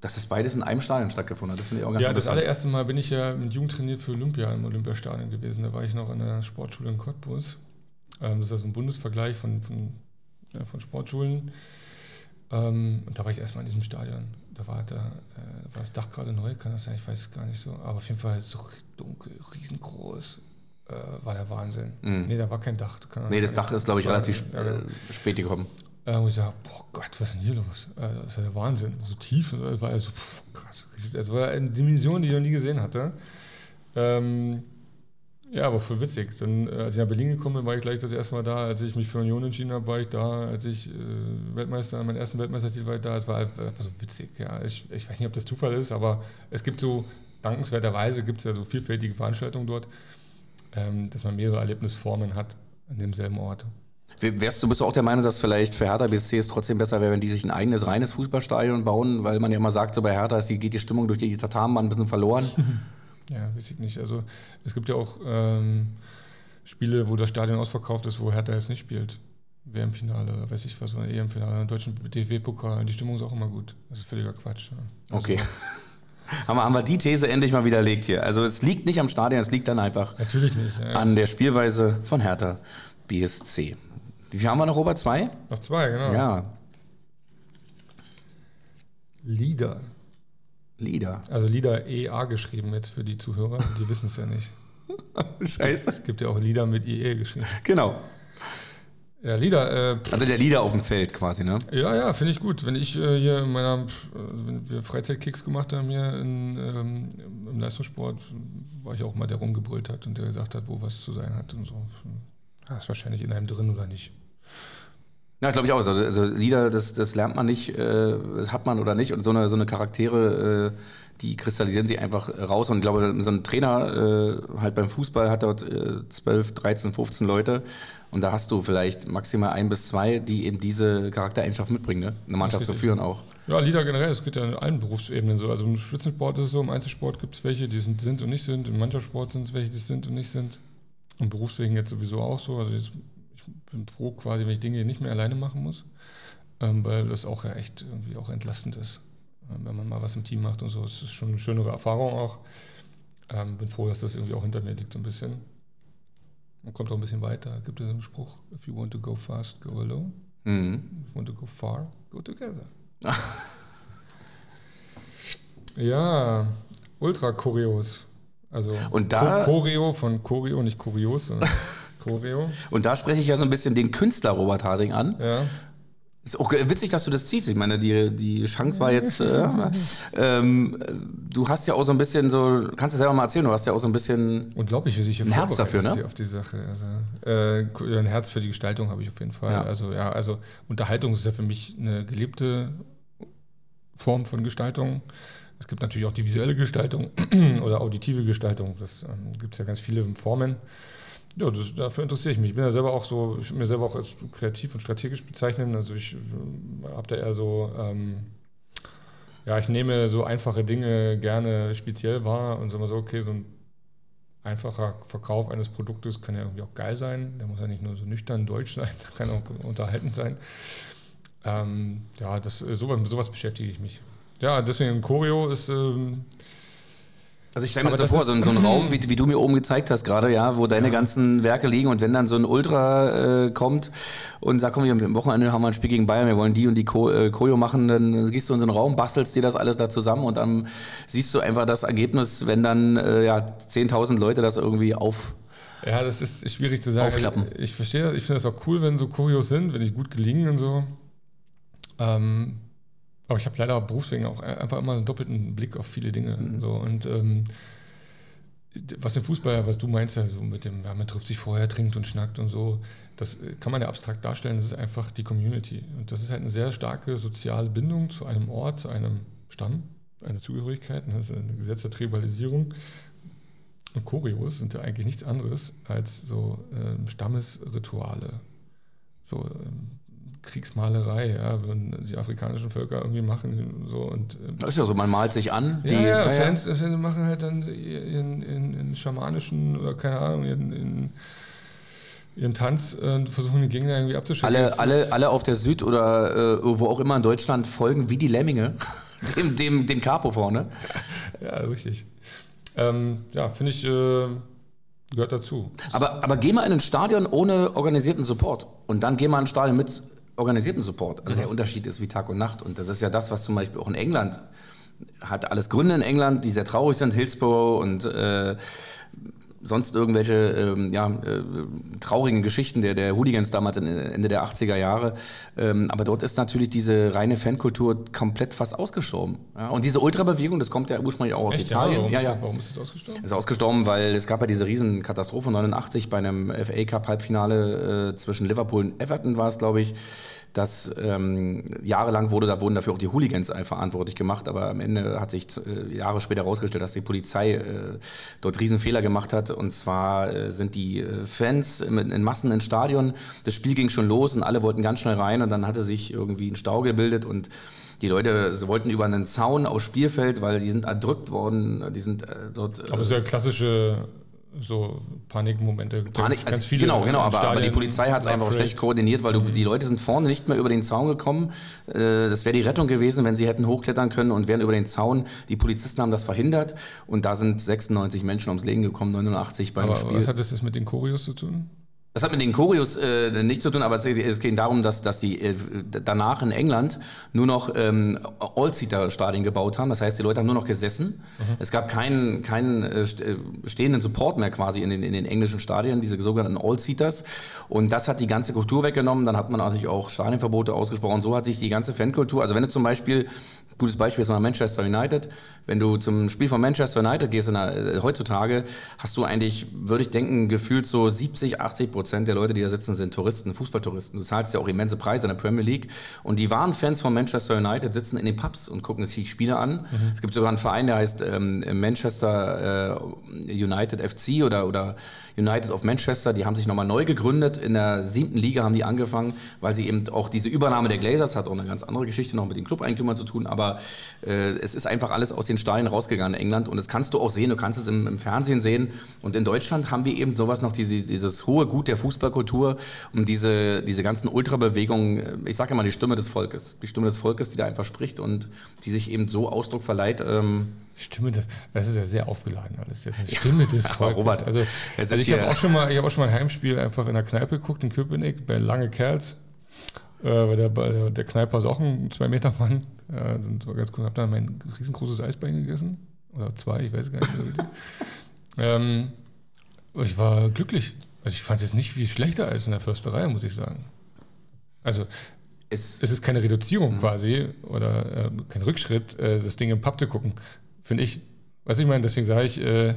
dass das beides in einem Stadion stattgefunden hat. Das finde ich auch ganz Ja, das allererste Mal bin ich ja mit Jugend trainiert für Olympia im Olympiastadion gewesen. Da war ich noch in der Sportschule in Cottbus. Ähm, das ist also ein Bundesvergleich von, von, ja, von Sportschulen. Ähm, und da war ich erstmal in diesem Stadion. Da war, da, äh, war das Dach gerade neu, kann das sein? Ich weiß es gar nicht so. Aber auf jeden Fall so dunkel, riesengroß. Äh, war der Wahnsinn. Mhm. Nee, da war kein Dach. Kann nee, das Dach ist, glaube ich, relativ äh, spät gekommen. Äh, und ich sage, boah Gott, was ist denn hier los? Äh, das ist ja der Wahnsinn. So tief. Das war ja so pff, krass. Das war eine Dimension, die ich noch nie gesehen hatte. Ähm, ja, aber voll witzig. Dann, äh, als ich nach Berlin gekommen bin, war ich gleich das erste Mal da. Als ich mich für Union entschieden habe, war ich da. Als ich äh, Weltmeister, meinen ersten Weltmeistertitel war ich da. Es war einfach so witzig. Ja. Ich, ich weiß nicht, ob das Zufall ist, aber es gibt so, dankenswerterweise gibt es ja so vielfältige Veranstaltungen dort, ähm, dass man mehrere Erlebnisformen hat an demselben Ort. Wärst du, bist du auch der Meinung, dass vielleicht für Hertha BSC es trotzdem besser wäre, wenn die sich ein eigenes reines Fußballstadion bauen? Weil man ja immer sagt, so bei Hertha ist die, geht die Stimmung durch die Tatarmbahn ein bisschen verloren. <laughs> Ja, weiß ich nicht. Also es gibt ja auch ähm, Spiele, wo das Stadion ausverkauft ist, wo Hertha jetzt nicht spielt. WM-Finale, weiß ich was, oder EM-Finale, im deutschen DFB-Pokal. Die Stimmung ist auch immer gut. Das ist völliger Quatsch. Ja. Also, okay. <laughs> haben, wir, haben wir die These endlich mal widerlegt hier. Also es liegt nicht am Stadion, es liegt dann einfach Natürlich nicht, ja. an der Spielweise von Hertha BSC. Wie viel haben wir noch, Robert? Zwei? Noch zwei, genau. Ja. Lieder. Lieder. Also Lieder EA geschrieben jetzt für die Zuhörer, die <laughs> wissen es ja nicht. Scheiße. Es gibt ja auch Lieder mit IE geschrieben. Genau. Ja, Lieder. Äh, Also der Lieder auf dem Feld quasi, ne? ja, ja, finde ich gut. Wenn ich äh, hier in meiner, wenn wir Freizeitkicks gemacht haben hier in, ähm, im Leistungssport, war ich auch mal der rumgebrüllt hat und der gesagt hat, wo was zu sein hat und so. Ja, ist wahrscheinlich in einem drin oder nicht. Ja, glaube ich auch. Also, also Lieder, das, das lernt man nicht, äh, das hat man oder nicht. Und so eine, so eine Charaktere, äh, die kristallisieren sich einfach raus. Und ich glaube, so ein Trainer äh, halt beim Fußball hat dort äh, 12, 13, 15 Leute. Und da hast du vielleicht maximal ein bis zwei, die eben diese Charaktereigenschaften mitbringen, ne? eine Mannschaft zu führen auch. Ja, Lieder generell, es geht ja in allen Berufsebenen so. Also im Spitzensport ist es so, im Einzelsport gibt es welche, die sind, sind und nicht sind. Im Mannschaftssport sind es welche, die sind und nicht sind. Im Berufswegen jetzt sowieso auch so. Also jetzt, bin froh quasi, wenn ich Dinge nicht mehr alleine machen muss, ähm, weil das auch ja echt irgendwie auch entlastend ist, ähm, wenn man mal was im Team macht und so. Es ist schon eine schönere Erfahrung auch. Ähm, bin froh, dass das irgendwie auch hinter mir liegt so ein bisschen. Man kommt auch ein bisschen weiter. Gibt es einen Spruch, if you want to go fast, go alone. Mhm. If you want to go far, go together. <laughs> ja, Ultra-Choreos. Also Und da- Cho- Choreo von Choreo, nicht Kurios, sondern <laughs> Choreo. Und da spreche ich ja so ein bisschen den Künstler Robert Harding an. Ja. Ist auch witzig, dass du das ziehst. Ich meine, die, die Chance war jetzt. Äh, ähm, du hast ja auch so ein bisschen so, kannst du selber mal erzählen, du hast ja auch so ein bisschen. Unglaublich, wie sich Ein Herz dafür, ne? auf die Sache. Also, äh, ein Herz für die Gestaltung habe ich auf jeden Fall. Ja. Also ja, also Unterhaltung ist ja für mich eine gelebte Form von Gestaltung. Es gibt natürlich auch die visuelle Gestaltung <clears throat> oder auditive Gestaltung. Das ähm, gibt es ja ganz viele Formen. Ja, das, dafür interessiere ich mich. Ich bin ja selber auch so, ich will mir selber auch als kreativ und strategisch bezeichnen. Also ich äh, habe da eher so, ähm, ja, ich nehme so einfache Dinge gerne speziell wahr und sage mal so, okay, so ein einfacher Verkauf eines Produktes kann ja irgendwie auch geil sein. Der muss ja nicht nur so nüchtern deutsch sein, <laughs> der kann auch unterhaltend sein. Ähm, ja, das, äh, sowas, sowas beschäftige ich mich. Ja, deswegen Choreo ist, ähm, Also ich stelle mir das das vor, so, ein- so ein Raum, wie, wie du mir oben gezeigt hast gerade, ja, wo deine ganzen Werke liegen und wenn dann so ein Ultra äh, kommt und sagt, komm, wir am Wochenende haben wir ein Spiel gegen Bayern, wir wollen die und die Cho äh, Choreo machen, dann gehst du in so einen Raum, bastelst dir das alles da zusammen und dann siehst du einfach das Ergebnis, wenn dann äh, ja 10.000 Leute das irgendwie auf... ja, das ist schwierig zu sagen. Aufklappen. Ich verstehe, ich finde das auch cool, wenn so Choreos sind, wenn die gut gelingen und so. Ähm, aber ich habe leider berufswegen auch einfach immer einen doppelten Blick auf viele Dinge. So. Und ähm, was den Fußball, was du meinst, ja, so mit dem, ja, man trifft sich vorher, trinkt und schnackt und so, das äh, kann man ja abstrakt darstellen, das ist einfach die Community. Und das ist halt eine sehr starke soziale Bindung zu einem Ort, zu einem Stamm, eine Zugehörigkeit, das ist ein Gesetz der Tribalisierung. Und Choreos sind ja eigentlich nichts anderes als so ähm, Stammesrituale. So ähm, Kriegsmalerei, ja, wenn die afrikanischen Völker irgendwie machen so und ähm, Das ist ja so, man malt sich an. ja, ja, Fans, Fans machen halt dann ihren, ihren, ihren schamanischen oder keine Ahnung, ihren, ihren, ihren Tanz äh, und versuchen den Gegner irgendwie abzuschalten. Alle, alle, alle auf der Süd oder äh, wo auch immer in Deutschland folgen wie die Lemminge. <laughs> dem, dem, dem Capo vorne. Ja, richtig. Ähm, ja, finde ich, äh, gehört dazu. Aber, aber geh mal in ein Stadion ohne organisierten Support und dann geh mal in ein Stadion mit organisierten Support. Also der Unterschied ist wie Tag und Nacht und das ist ja das, was zum Beispiel auch in England hat alles Gründe in England, die sehr traurig sind, Hillsborough und äh, sonst irgendwelche ähm, ja, äh, traurigen Geschichten der, der Hooligans damals Ende der 80er Jahre. Ähm, aber dort ist natürlich diese reine Fankultur komplett fast ausgestorben. Ja? Und diese Ultrabewegung, das kommt ja ursprünglich auch aus Echt, Italien. Warum, ja, ist, ja. das- warum ist das ausgestorben? Ist ausgestorben, weil es gab ja diese Riesenkatastrophe 89 bei einem FA Cup Halbfinale äh, zwischen Liverpool und Everton war es, glaube ich. Dass ähm, jahrelang wurde, da wurden dafür auch die Hooligans verantwortlich gemacht, aber am Ende hat sich äh, Jahre später herausgestellt, dass die Polizei äh, dort Riesenfehler gemacht hat. Und zwar äh, sind die äh, Fans in, in Massen ins Stadion. Das Spiel ging schon los und alle wollten ganz schnell rein und dann hatte sich irgendwie ein Stau gebildet und die Leute wollten über einen Zaun aus Spielfeld, weil die sind erdrückt worden. Die sind äh, dort. Aber es ist ja klassische so Panikmomente. Panik, ganz also, viele genau, genau, aber, aber, die Polizei hat es einfach schlecht koordiniert, weil du, mhm. die Leute sind vorne nicht mehr über den Zaun gekommen. Äh, das wäre die Rettung gewesen, wenn sie hätten hochklettern können und wären über den Zaun. Die Polizisten haben das verhindert und da sind 96 Menschen ums Leben gekommen, 89 beim aber Spiel. Was hat das jetzt mit den Choreos zu tun? Das hat mit den Choreos äh, nichts zu tun, aber es, es geht darum, dass, dass die äh, danach in England nur noch ähm, All-Seater-Stadien gebaut haben. Das heißt, die Leute haben nur noch gesessen. Mhm. Es gab keinen, keinen äh, äh, stehenden Support mehr quasi in den, in den englischen Stadien, diese sogenannten All-Seaters. Und das hat die ganze Kultur weggenommen. Dann hat man natürlich auch Stadienverbote ausgesprochen. So hat sich die ganze Fankultur, also wenn du zum Beispiel Gutes Beispiel ist mal Manchester United. Wenn du zum Spiel von Manchester United gehst der, äh, heutzutage, hast du eigentlich, würde ich denken, gefühlt so 70, 80 Prozent der Leute, die da sitzen, sind Touristen, Fußballtouristen. Du zahlst ja auch immense Preise in der Premier League. Und die wahren Fans von Manchester United sitzen in den Pubs und gucken sich die Spiele an. Mhm. Es gibt sogar einen Verein, der heißt ähm, Manchester äh, United FC oder, oder United of Manchester, die haben sich nochmal neu gegründet. In der siebten Liga haben die angefangen, weil sie eben auch diese Übernahme der Glazers hat auch eine ganz andere Geschichte noch mit den Club-Eigentümern zu tun. Aber äh, es ist einfach alles aus den Stadien rausgegangen in England und das kannst du auch sehen. Du kannst es im, im Fernsehen sehen. Und in Deutschland haben wir eben sowas noch, diese, dieses hohe Gut der Fußballkultur und diese, diese ganzen Ultrabewegungen. Ich sage immer die Stimme des Volkes. Die Stimme des Volkes, die da einfach spricht und die sich eben so Ausdruck verleiht. Ähm, Stimme des, das ist ja sehr aufgeladen alles. Jetzt Stimme des <laughs> Volkes. Robert, also, also ich habe auch schon mal, ich habe auch schon mal ein Heimspiel einfach in der Kneipe geguckt in Köpenick bei Lange Kerls. Äh, weil der, der, der Kneiper ist auch ein zwei Meter Mann. Äh, sind ganz cool. Habe da mein riesengroßes Eisbein gegessen oder zwei, ich weiß gar nicht. <laughs> ähm, ich war glücklich. Also ich fand es nicht viel schlechter als in der Försterei, muss ich sagen. Also es, es ist keine Reduzierung mhm. quasi oder äh, kein Rückschritt, äh, das Ding im Pub zu gucken finde ich. Was ich meine, deswegen sage ich. Äh,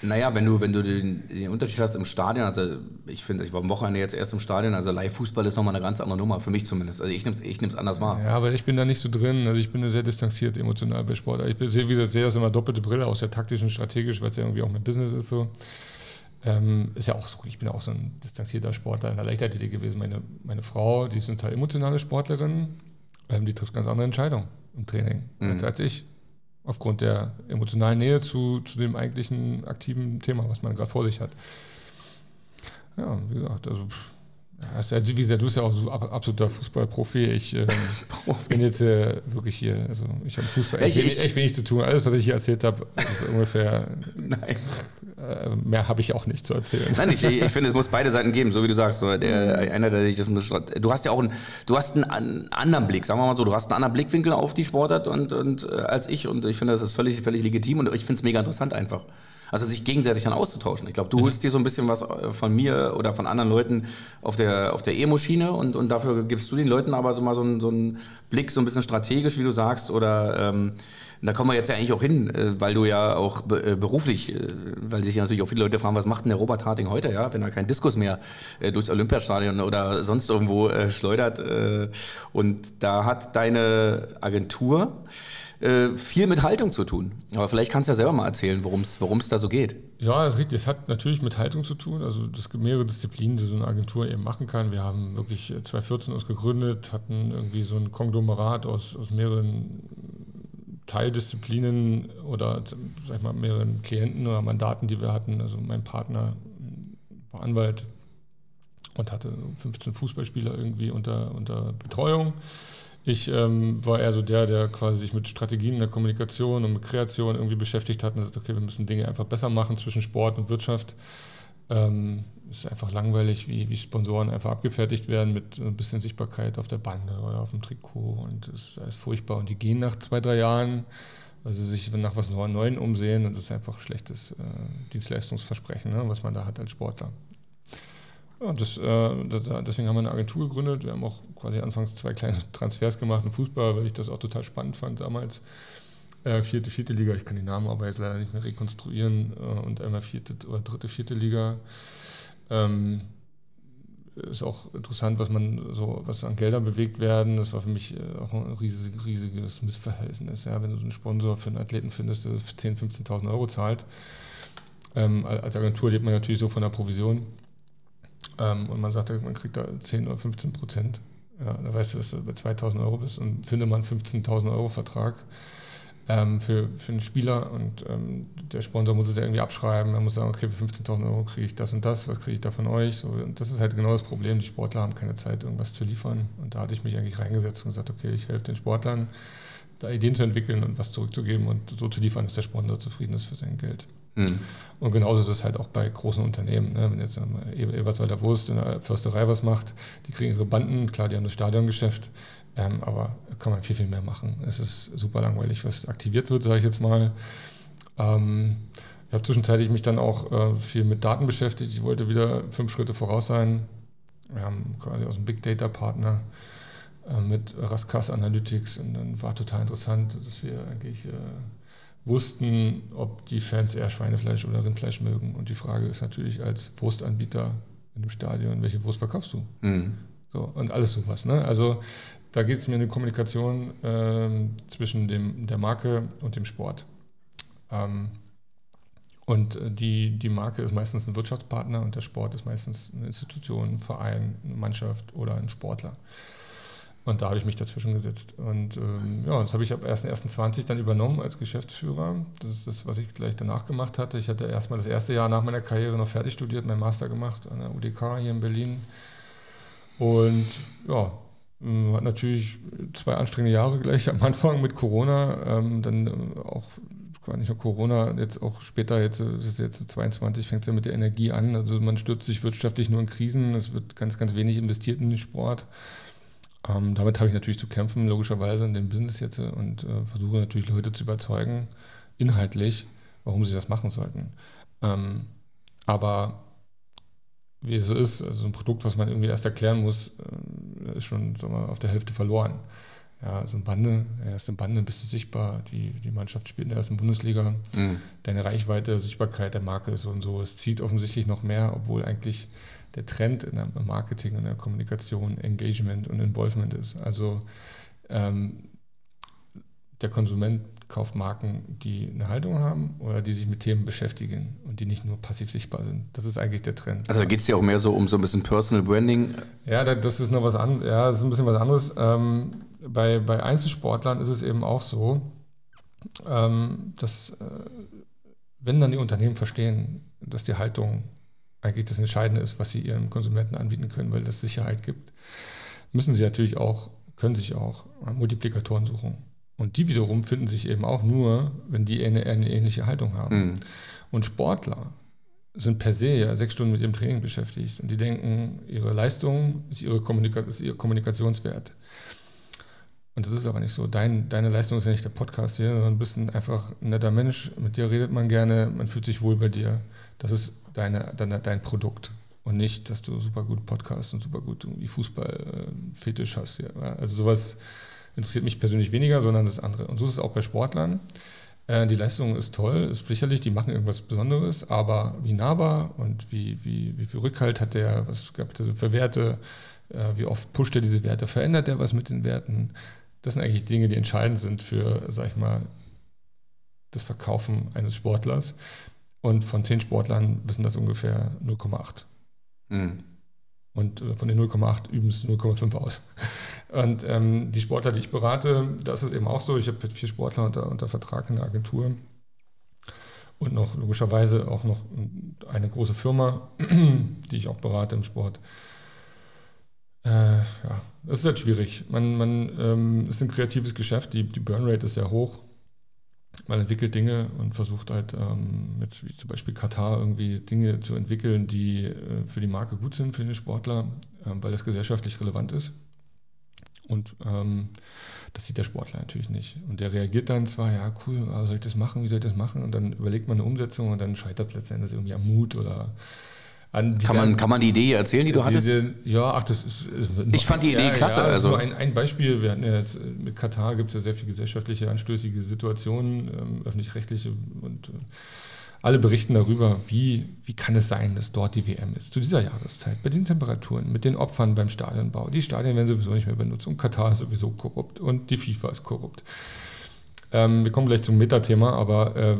naja, wenn du, wenn du den, den, Unterschied hast im Stadion, also ich finde, ich war am Wochenende jetzt erst im Stadion, also Live-Fußball ist nochmal eine ganz andere Nummer, für mich zumindest. Also ich nehme es ich anders wahr. Ja, aber ich bin da nicht so drin, also ich bin sehr distanziert emotional bei Sport. Ich sehe, wie gesagt, sehe das immer doppelte Brille aus der taktischen, strategisch, weil es ja irgendwie auch mein Business ist so. Ähm, ist ja auch so, ich bin auch so ein distanzierter Sportler in der Leichtathletik gewesen. Meine, meine Frau, die ist eine total emotionale Sportlerin, ähm, die trifft ganz andere Entscheidungen im Training mhm. als, als ich aufgrund der emotionalen Nähe zu, zu dem eigentlichen aktiven Thema, was man gerade vor sich hat. Ja, wie gesagt, also also, wie gesagt, du bist ja auch so absoluter Fußballprofi. Ich <laughs> äh, bin jetzt äh, wirklich hier, also ich habe Fußball echt, wenig, echt wenig zu tun. Alles, was ich hier erzählt habe, ist ungefähr. <laughs> Nein. Äh, mehr habe ich auch nicht zu erzählen. Nein, ich, ich finde, es muss beide Seiten geben, so wie du sagst. So, der, einer, der sich das Du hast ja auch einen, du hast einen anderen Blick, sagen wir mal so, du hast einen anderen Blickwinkel auf die Sportart und, und äh, als ich und ich finde, das ist völlig, völlig legitim und ich finde es mega interessant einfach. Also sich gegenseitig dann auszutauschen. Ich glaube, du mhm. holst dir so ein bisschen was äh, von mir oder von anderen Leuten auf der, auf der Emo-Schiene und, und dafür gibst du den Leuten aber so mal so, einen, so einen Blick, so ein bisschen strategisch, wie du sagst, oder ähm, da kommen wir jetzt ja eigentlich auch hin, äh, weil du ja auch äh, beruflich, weil sich ja natürlich auch viele Leute fragen, was macht denn der Robert Harting heute, ja, wenn er keinen Diskus mehr durchs Olympiastadion oder sonst irgendwo schleudert. Und da hat deine Agentur äh, viel mit Haltung zu tun. Aber vielleicht kannst du ja selber mal erzählen, worum es da so geht. Ja, das ist richtig. Es hat natürlich mit Haltung zu tun. Also es gibt mehrere Disziplinen, die so eine Agentur eben machen kann. Wir haben wirklich 2014 uns gegründet, hatten irgendwie so ein Konglomerat aus, aus mehreren Teildisziplinen oder sag ich mal mehreren Klienten oder Mandaten, die wir hatten. Also mein Partner war Anwalt und hatte 15 Fußballspieler irgendwie unter, unter Betreuung. Ich ähm, war eher so der, der quasi sich mit Strategien der Kommunikation und mit Kreation irgendwie beschäftigt hat und sagt, okay, wir müssen Dinge einfach besser machen zwischen Sport und Wirtschaft. Ähm, es ist einfach langweilig, wie, wie Sponsoren einfach abgefertigt werden mit ein bisschen Sichtbarkeit auf der Bande oder auf dem Trikot und es ist alles furchtbar. Und die gehen nach zwei, drei Jahren, weil sie sich nach was Neuen umsehen und das ist einfach ein schlechtes äh, Dienstleistungsversprechen, ne, was man da hat als Sportler. Ja, das, äh, deswegen haben wir eine Agentur gegründet. Wir haben auch quasi anfangs zwei kleine <laughs> Transfers gemacht im Fußball, weil ich das auch total spannend fand damals. Äh, vierte, vierte Liga, ich kann die Namen aber jetzt leider nicht mehr rekonstruieren. Äh, und einmal vierte oder dritte, vierte Liga. Ähm, ist auch interessant, was man so, was an Geldern bewegt werden. Das war für mich äh, auch ein riesig, riesiges Missverhältnis. Ja, wenn du so einen Sponsor für einen Athleten findest, der 10.000, 15.000 Euro zahlt. Ähm, als Agentur lebt man natürlich so von der Provision. Ähm, und man sagt, man kriegt da 10 oder 15 Prozent. Ja, da weißt du, dass du bei 2.000 Euro bist und findet man einen 15.000 Euro Vertrag ähm, für, für einen Spieler und ähm, der Sponsor muss es ja irgendwie abschreiben. Er muss sagen, okay, für 15.000 Euro kriege ich das und das, was kriege ich da von euch? So, und das ist halt genau das Problem. Die Sportler haben keine Zeit, irgendwas zu liefern. Und da hatte ich mich eigentlich reingesetzt und gesagt, okay, ich helfe den Sportlern, da Ideen zu entwickeln und was zurückzugeben und so zu liefern, dass der Sponsor zufrieden ist für sein Geld. Mhm. Und genauso ist es halt auch bei großen Unternehmen. Ne? Wenn jetzt Eberswalder Wurst in der Försterei was macht, die kriegen ihre Banden, klar, die haben das Stadiongeschäft, ähm, aber kann man viel, viel mehr machen. Es ist super langweilig, was aktiviert wird, sage ich jetzt mal. Ähm, ich habe zwischenzeitlich mich dann auch äh, viel mit Daten beschäftigt. Ich wollte wieder fünf Schritte voraus sein. Wir haben quasi aus dem Big Data Partner äh, mit Raskas Analytics und dann war total interessant, dass wir eigentlich äh, wussten, ob die Fans eher Schweinefleisch oder Rindfleisch mögen. Und die Frage ist natürlich als Wurstanbieter in dem Stadion, welche Wurst verkaufst du? Mhm. So, und alles sowas. Ne? Also da geht es mir um die Kommunikation ähm, zwischen dem, der Marke und dem Sport. Ähm, und äh, die, die Marke ist meistens ein Wirtschaftspartner und der Sport ist meistens eine Institution, ein Verein, eine Mannschaft oder ein Sportler. Und da habe ich mich dazwischen gesetzt. Und ähm, ja, das habe ich ab 1.1.20 dann übernommen als Geschäftsführer. Das ist das, was ich gleich danach gemacht hatte. Ich hatte erstmal das erste Jahr nach meiner Karriere noch fertig studiert, meinen Master gemacht an der UDK hier in Berlin. Und ja, ähm, hat natürlich zwei anstrengende Jahre gleich am Anfang mit Corona, ähm, dann äh, auch gar nicht nur Corona, jetzt auch später, jetzt ist es jetzt 22, fängt es ja mit der Energie an. Also man stürzt sich wirtschaftlich nur in Krisen, es wird ganz, ganz wenig investiert in den Sport. Ähm, damit habe ich natürlich zu kämpfen, logischerweise in dem Business jetzt und äh, versuche natürlich Leute zu überzeugen, inhaltlich, warum sie das machen sollten. Ähm, aber wie es so ist, also ein Produkt, was man irgendwie erst erklären muss, äh, ist schon wir, auf der Hälfte verloren. Ja, so ein Bande, erst im Bande bist du sichtbar, die, die Mannschaft spielt in der ersten Bundesliga, mhm. deine Reichweite, Sichtbarkeit der Marke ist so und so. Es zieht offensichtlich noch mehr, obwohl eigentlich der Trend in der Marketing, in der Kommunikation, Engagement und Involvement ist. Also ähm, der Konsument kauft Marken, die eine Haltung haben oder die sich mit Themen beschäftigen und die nicht nur passiv sichtbar sind. Das ist eigentlich der Trend. Also da geht es ja auch mehr so um so ein bisschen Personal Branding. Ja, das ist noch was anderes. Ja, das ist ein bisschen was anderes. Ähm, bei, bei Einzelsportlern ist es eben auch so, ähm, dass äh, wenn dann die Unternehmen verstehen, dass die Haltung eigentlich das Entscheidende ist, was sie ihren Konsumenten anbieten können, weil das Sicherheit gibt, müssen sie natürlich auch, können sich auch Multiplikatoren suchen. Und die wiederum finden sich eben auch nur, wenn die eine, eine ähnliche Haltung haben. Mhm. Und Sportler sind per se ja sechs Stunden mit ihrem Training beschäftigt und die denken, ihre Leistung ist, ihre Kommunika ist ihr Kommunikationswert. Und das ist aber nicht so. Dein, deine Leistung ist ja nicht der Podcast hier, sondern du bist ein einfach ein netter Mensch. Mit dir redet man gerne, man fühlt sich wohl bei dir. Das ist deine, deine dein Produkt. Und nicht, dass du super gut Podcast und super gut irgendwie Fußball-Fetisch äh, hast. Ja. Also sowas interessiert mich persönlich weniger, sondern das andere. Und so ist es auch bei Sportlern. Äh, die Leistung ist toll, ist sicherlich, die machen irgendwas Besonderes, aber wie nahbar und wie, wie, wie viel Rückhalt hat der, was gab es für Werte, äh, wie oft pusht er diese Werte, verändert er was mit den Werten? Das sind eigentlich Dinge, die entscheidend sind für, sag ich mal, das Verkaufen eines Sportlers. Und von zehn Sportlern wissen das ungefähr 0,8. Mhm. Und äh, von den 0,8 üben es 0,5 aus. <laughs> Und ähm, die Sportler, die ich berate, da ist es eben auch so. Ich habe vier Sportler unter, unter Vertrag in der Agentur und noch logischerweise auch noch eine große Firma, <clears throat> die ich auch berate im Sport. Äh, ja, das ist halt schwierig. Man, man ähm, ist ein kreatives Geschäft, die, die Burnrate ist sehr hoch. Man entwickelt Dinge und versucht halt, ähm, jetzt wie zum Beispiel Katar, irgendwie Dinge zu entwickeln, die äh, für die Marke gut sind, für den Sportler, äh, weil das gesellschaftlich relevant ist. Und ähm, das sieht der Sportler natürlich nicht. Und der reagiert dann zwar, ja, cool, aber soll ich das machen, wie soll ich das machen? Und dann überlegt man eine Umsetzung und dann scheitert es letztendlich irgendwie am Mut oder an kann, man, kann man die Idee erzählen, die du hattest? Ja, ach, das ist. Ich fand die Idee ja, klasse. Ja, also. ein, ein Beispiel: Wir hatten ja jetzt mit Katar gibt es ja sehr viele gesellschaftliche, anstößige Situationen, ähm, öffentlich-rechtliche und äh, alle berichten darüber, wie, wie kann es sein, dass dort die WM ist, zu dieser Jahreszeit, bei den Temperaturen, mit den Opfern beim Stadionbau. Die Stadien werden sowieso nicht mehr benutzt und Katar ist sowieso korrupt und die FIFA ist korrupt. Ähm, wir kommen gleich zum Metathema, aber äh,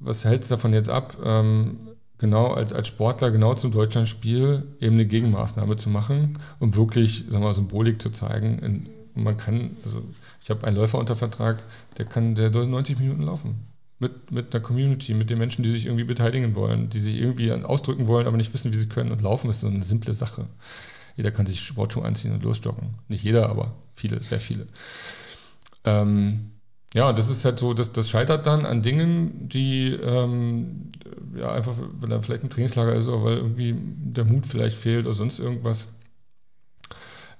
was hält es davon jetzt ab, ähm, genau als, als Sportler genau zum Deutschlandspiel eben eine Gegenmaßnahme zu machen, um wirklich sagen wir, Symbolik zu zeigen. In, man kann, also ich habe einen Läufer unter Vertrag, der kann, der soll 90 Minuten laufen. Mit, mit einer Community, mit den Menschen, die sich irgendwie beteiligen wollen, die sich irgendwie ausdrücken wollen, aber nicht wissen, wie sie können. Und laufen ist so eine simple Sache. Jeder kann sich Sportschuhe anziehen und losjoggen. Nicht jeder, aber viele, sehr viele. Ähm, ja, das ist halt so, das, das scheitert dann an Dingen, die ähm, ja einfach, wenn da vielleicht ein Trainingslager ist oder weil irgendwie der Mut vielleicht fehlt oder sonst irgendwas.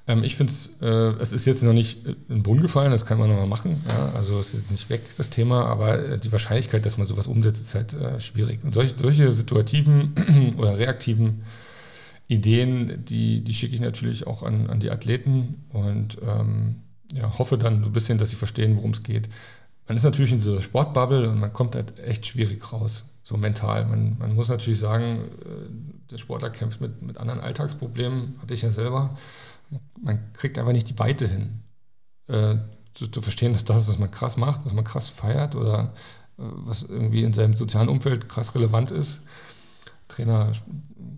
Ähm, ich finde es, äh, es ist jetzt noch nicht in den Brunnen gefallen, das kann man noch mal machen. Ja? Also es ist jetzt nicht weg, das Thema, aber äh, die Wahrscheinlichkeit, dass man sowas umsetzt, ist halt äh, schwierig. Und solche, solche situativen <clears throat> oder reaktiven Ideen, die, die schicke ich natürlich auch an, an die Athleten und ähm, ja, hoffe dann so ein bisschen, dass sie verstehen, worum es geht. Man ist natürlich in dieser Sportbubble und man kommt halt echt schwierig raus, so mental. Man, man muss natürlich sagen, äh, der Sportler kämpft mit, mit anderen Alltagsproblemen, hatte ich ja selber. Man kriegt einfach nicht die Weite hin, äh, zu, zu, verstehen, dass das, was man krass macht, was man krass feiert oder äh, was irgendwie in seinem sozialen Umfeld krass relevant ist, Trainer,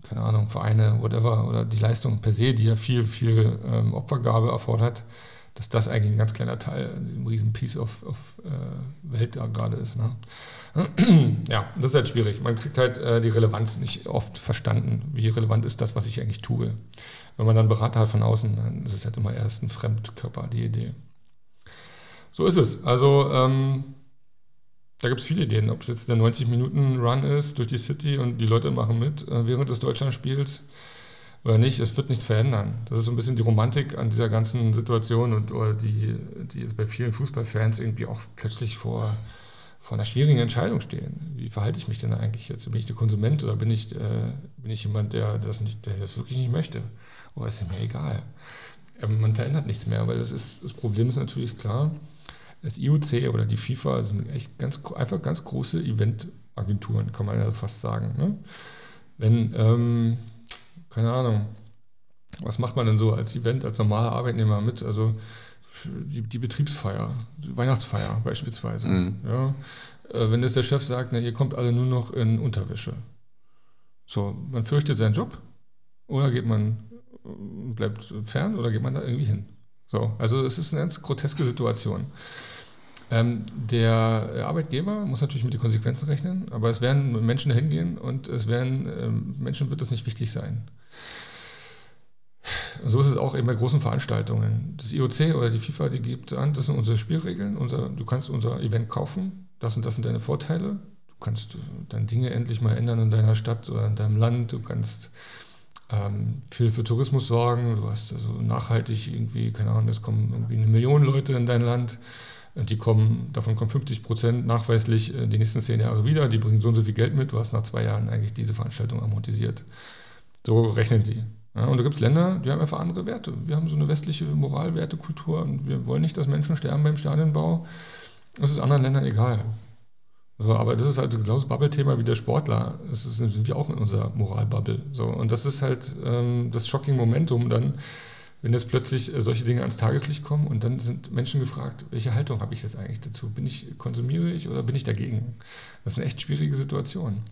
keine Ahnung, Vereine, whatever, oder die Leistung per se, die ja viel, viel ähm, Opfergabe erfordert, dass das eigentlich ein ganz kleiner Teil in diesem riesen Piece of, of äh, Welt da gerade ist. Ne? <clears throat> ja, das ist halt schwierig. Man kriegt halt äh, die Relevanz nicht oft verstanden. Wie relevant ist das, was ich eigentlich tue? Wenn man dann Berater hat von außen, dann ist es halt immer erst ein Fremdkörper, die Idee. So ist es. Also ähm, da gibt es viele Ideen. Ob es jetzt der 90-Minuten-Run ist durch die City und die Leute machen mit äh, während des Deutschlandspiels oder nicht, es wird nichts verändern. Das ist so ein bisschen die Romantik an dieser ganzen Situation und oder die, die jetzt bei vielen Fußballfans irgendwie auch plötzlich vor, vor einer schwierigen Entscheidung stehen. Wie verhalte ich mich denn eigentlich jetzt? Bin ich der Konsument oder bin ich, äh, bin ich jemand, der das, nicht, der das wirklich nicht möchte? Oder ist mir egal? Ähm, man verändert nichts mehr, weil das, ist, das Problem ist natürlich klar, das IOC oder die FIFA sind echt ganz, einfach ganz große Eventagenturen, kann man ja fast sagen. Ne? Wenn ähm, keine Ahnung, was macht man denn so als Event, als normaler Arbeitnehmer mit? Also die, die Betriebsfeier, die Weihnachtsfeier beispielsweise. Mhm. Ja, äh, wenn jetzt der Chef sagt, na, ihr kommt alle nur noch in Unterwäsche. So, man fürchtet seinen Job oder geht man, äh, bleibt fern oder geht man da irgendwie hin? So, also es ist eine ganz groteske Situation. Ähm, der Arbeitgeber muss natürlich mit den Konsequenzen rechnen, aber es werden Menschen hingehen und es werden ähm, Menschen wird das nicht wichtig sein. Und so ist es auch eben bei großen Veranstaltungen. Das IOC oder die FIFA, die gibt an, das sind unsere Spielregeln. Unser, du kannst unser Event kaufen, das und das sind deine Vorteile. Du kannst deine Dinge endlich mal ändern in deiner Stadt oder in deinem Land. Du kannst ähm, viel für Tourismus sorgen. Du hast also nachhaltig irgendwie, keine Ahnung, es kommen irgendwie eine Million Leute in dein Land. Die kommen, davon kommen 50 Prozent nachweislich die nächsten zehn Jahre wieder. Die bringen so und so viel Geld mit. Du hast nach zwei Jahren eigentlich diese Veranstaltung amortisiert. So rechnen die. Ja, und da gibt es Länder, die haben einfach andere Werte. Wir haben so eine westliche Moralwertekultur und wir wollen nicht, dass Menschen sterben beim Stadionbau. Das ist anderen Ländern egal. So, aber das ist halt genau das Bubble-Thema wie der Sportler. Das ist, sind wir auch in unserer Moralbubble. So, und das ist halt ähm, das shocking Momentum dann, wenn jetzt plötzlich äh, solche Dinge ans Tageslicht kommen und dann sind Menschen gefragt, welche Haltung habe ich jetzt eigentlich dazu? Bin ich, konsumiere ich oder bin ich dagegen? Das ist eine echt schwierige Situation.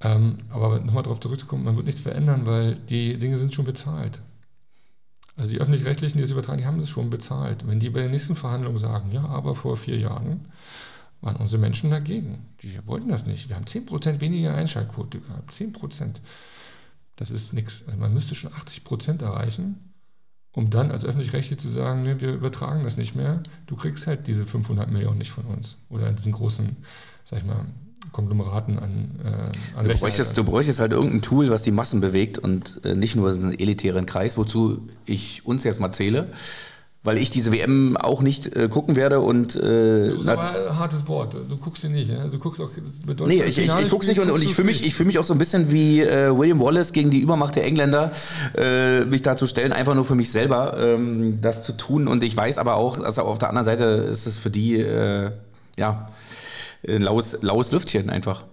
Ähm, aber nochmal darauf zurückzukommen, man wird nichts verändern, weil die Dinge sind schon bezahlt. Also die Öffentlich-Rechtlichen, die es übertragen, die haben das schon bezahlt. Wenn die bei den nächsten Verhandlungen sagen, ja, aber vor vier Jahren waren unsere Menschen dagegen. Die wollten das nicht. Wir haben 10% weniger Einschaltquote gehabt. 10%. Das ist nichts. Also man müsste schon 80% erreichen, um dann als Öffentlich-Rechtliche zu sagen, nee, wir übertragen das nicht mehr. Du kriegst halt diese 500 Millionen nicht von uns. Oder diesen großen, sag ich mal, Konglomeraten an, äh, an du, bräuchtest, du bräuchtest halt irgendein Tool, was die Massen bewegt und äh, nicht nur einen elitären Kreis, wozu ich uns jetzt mal zähle, weil ich diese WM auch nicht äh, gucken werde und äh, das ist aber ein hartes Wort. Du guckst sie nicht, ne? du guckst auch mit Nee, ich, ich, ich guck's nicht und, und ich fühle mich, fühl mich auch so ein bisschen wie äh, William Wallace gegen die Übermacht der Engländer, äh, mich da zu stellen, einfach nur für mich selber ähm, das zu tun. Und ich weiß aber auch, also auf der anderen Seite ist es für die, äh, ja, ein laues, laues Lüftchen einfach.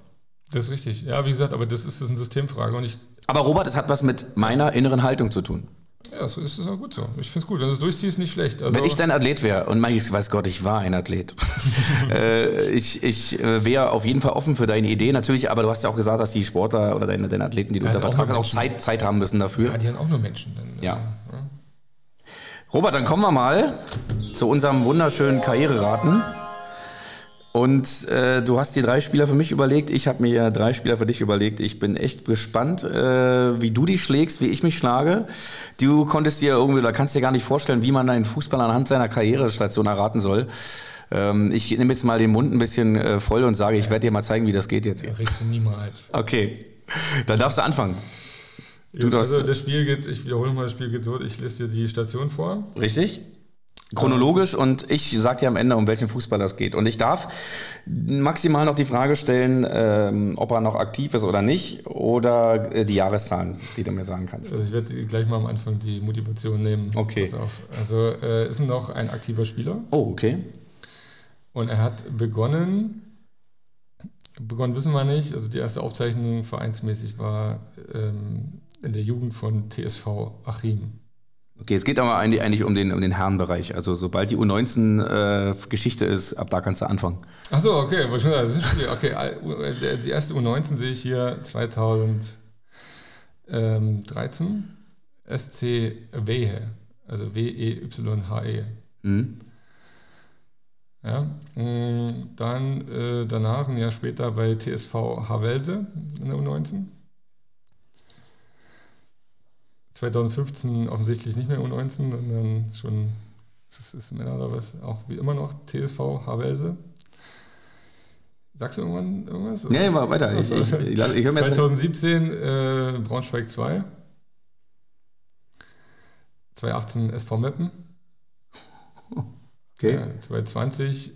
Das ist richtig. Ja, wie gesagt, aber das ist, das ist eine Systemfrage und ich. Aber Robert, es hat was mit meiner inneren Haltung zu tun. Ja, das ist, ist auch gut so. Ich finde es gut. Wenn du es durchziehst, nicht schlecht. Also Wenn ich dein Athlet wäre, und mein, ich weiß Gott, ich war ein Athlet, <laughs> äh, ich, ich äh, wäre auf jeden Fall offen für deine Idee natürlich, aber du hast ja auch gesagt, dass die Sportler oder deine, deine Athleten, die du Ja, unter Vertrag hast, auch. Zeit, Zeit haben müssen dafür. ja, die haben auch nur Menschen. Dann, Ja. Also, Robert, dann kommen wir mal zu unserem wunderschönen Karriereraten. Und äh, du hast dir drei Spieler für mich überlegt, ich habe mir drei Spieler für dich überlegt. Ich bin echt gespannt, äh, wie du dich schlägst, wie ich mich schlage. Du konntest dir irgendwie, oder kannst dir gar nicht vorstellen, wie man einen Fußballer anhand seiner Karrierestation erraten soll. Ähm, ich nehme jetzt mal den Mund ein bisschen äh, voll und sage, ich werde dir mal zeigen, wie das geht jetzt hier. Ja, du niemals. Okay, dann darfst du anfangen. Du also das Spiel geht, ich wiederhole mal, das Spiel geht so, ich lese dir die Station vor. Richtig? Chronologisch und ich sag dir am Ende, um welchen Fußballer es geht. Und ich darf maximal noch die Frage stellen, ähm, ob er noch aktiv ist oder nicht, oder äh, die Jahreszahlen, die du mir sagen kannst. Also ich werde gleich mal am Anfang die Motivation nehmen. Okay. Pass auf. Also äh, ist noch ein aktiver Spieler Oh, okay. und er hat begonnen, begonnen wissen wir nicht, also die erste Aufzeichnung vereinsmäßig war ähm, in der Jugend von TSV Achim. Okay, es geht aber eigentlich, um, den, um den Herrenbereich. Also sobald die U19 äh, ist, ab da kannst du anfangen. Achso, okay. Okay, äh, die erste U19 sehe ich hier 2013. SC Wehe, also E W-E-Y-H-E. Hm? Ja, mh, dann äh, danach, ein Jahr später bei TSV Havelse in der U19. 2015 offensichtlich nicht mehr U19, sondern schon, ist es ist Männer oder was, auch wie immer noch TSV Havelse. Sagst du irgendwann irgendwas? Nee, mal weiter. Ich, ich, ich, ich hör mir jetzt 2017 äh, Braunschweig 2. 2018 SV Meppen. okay. Ja, 2020,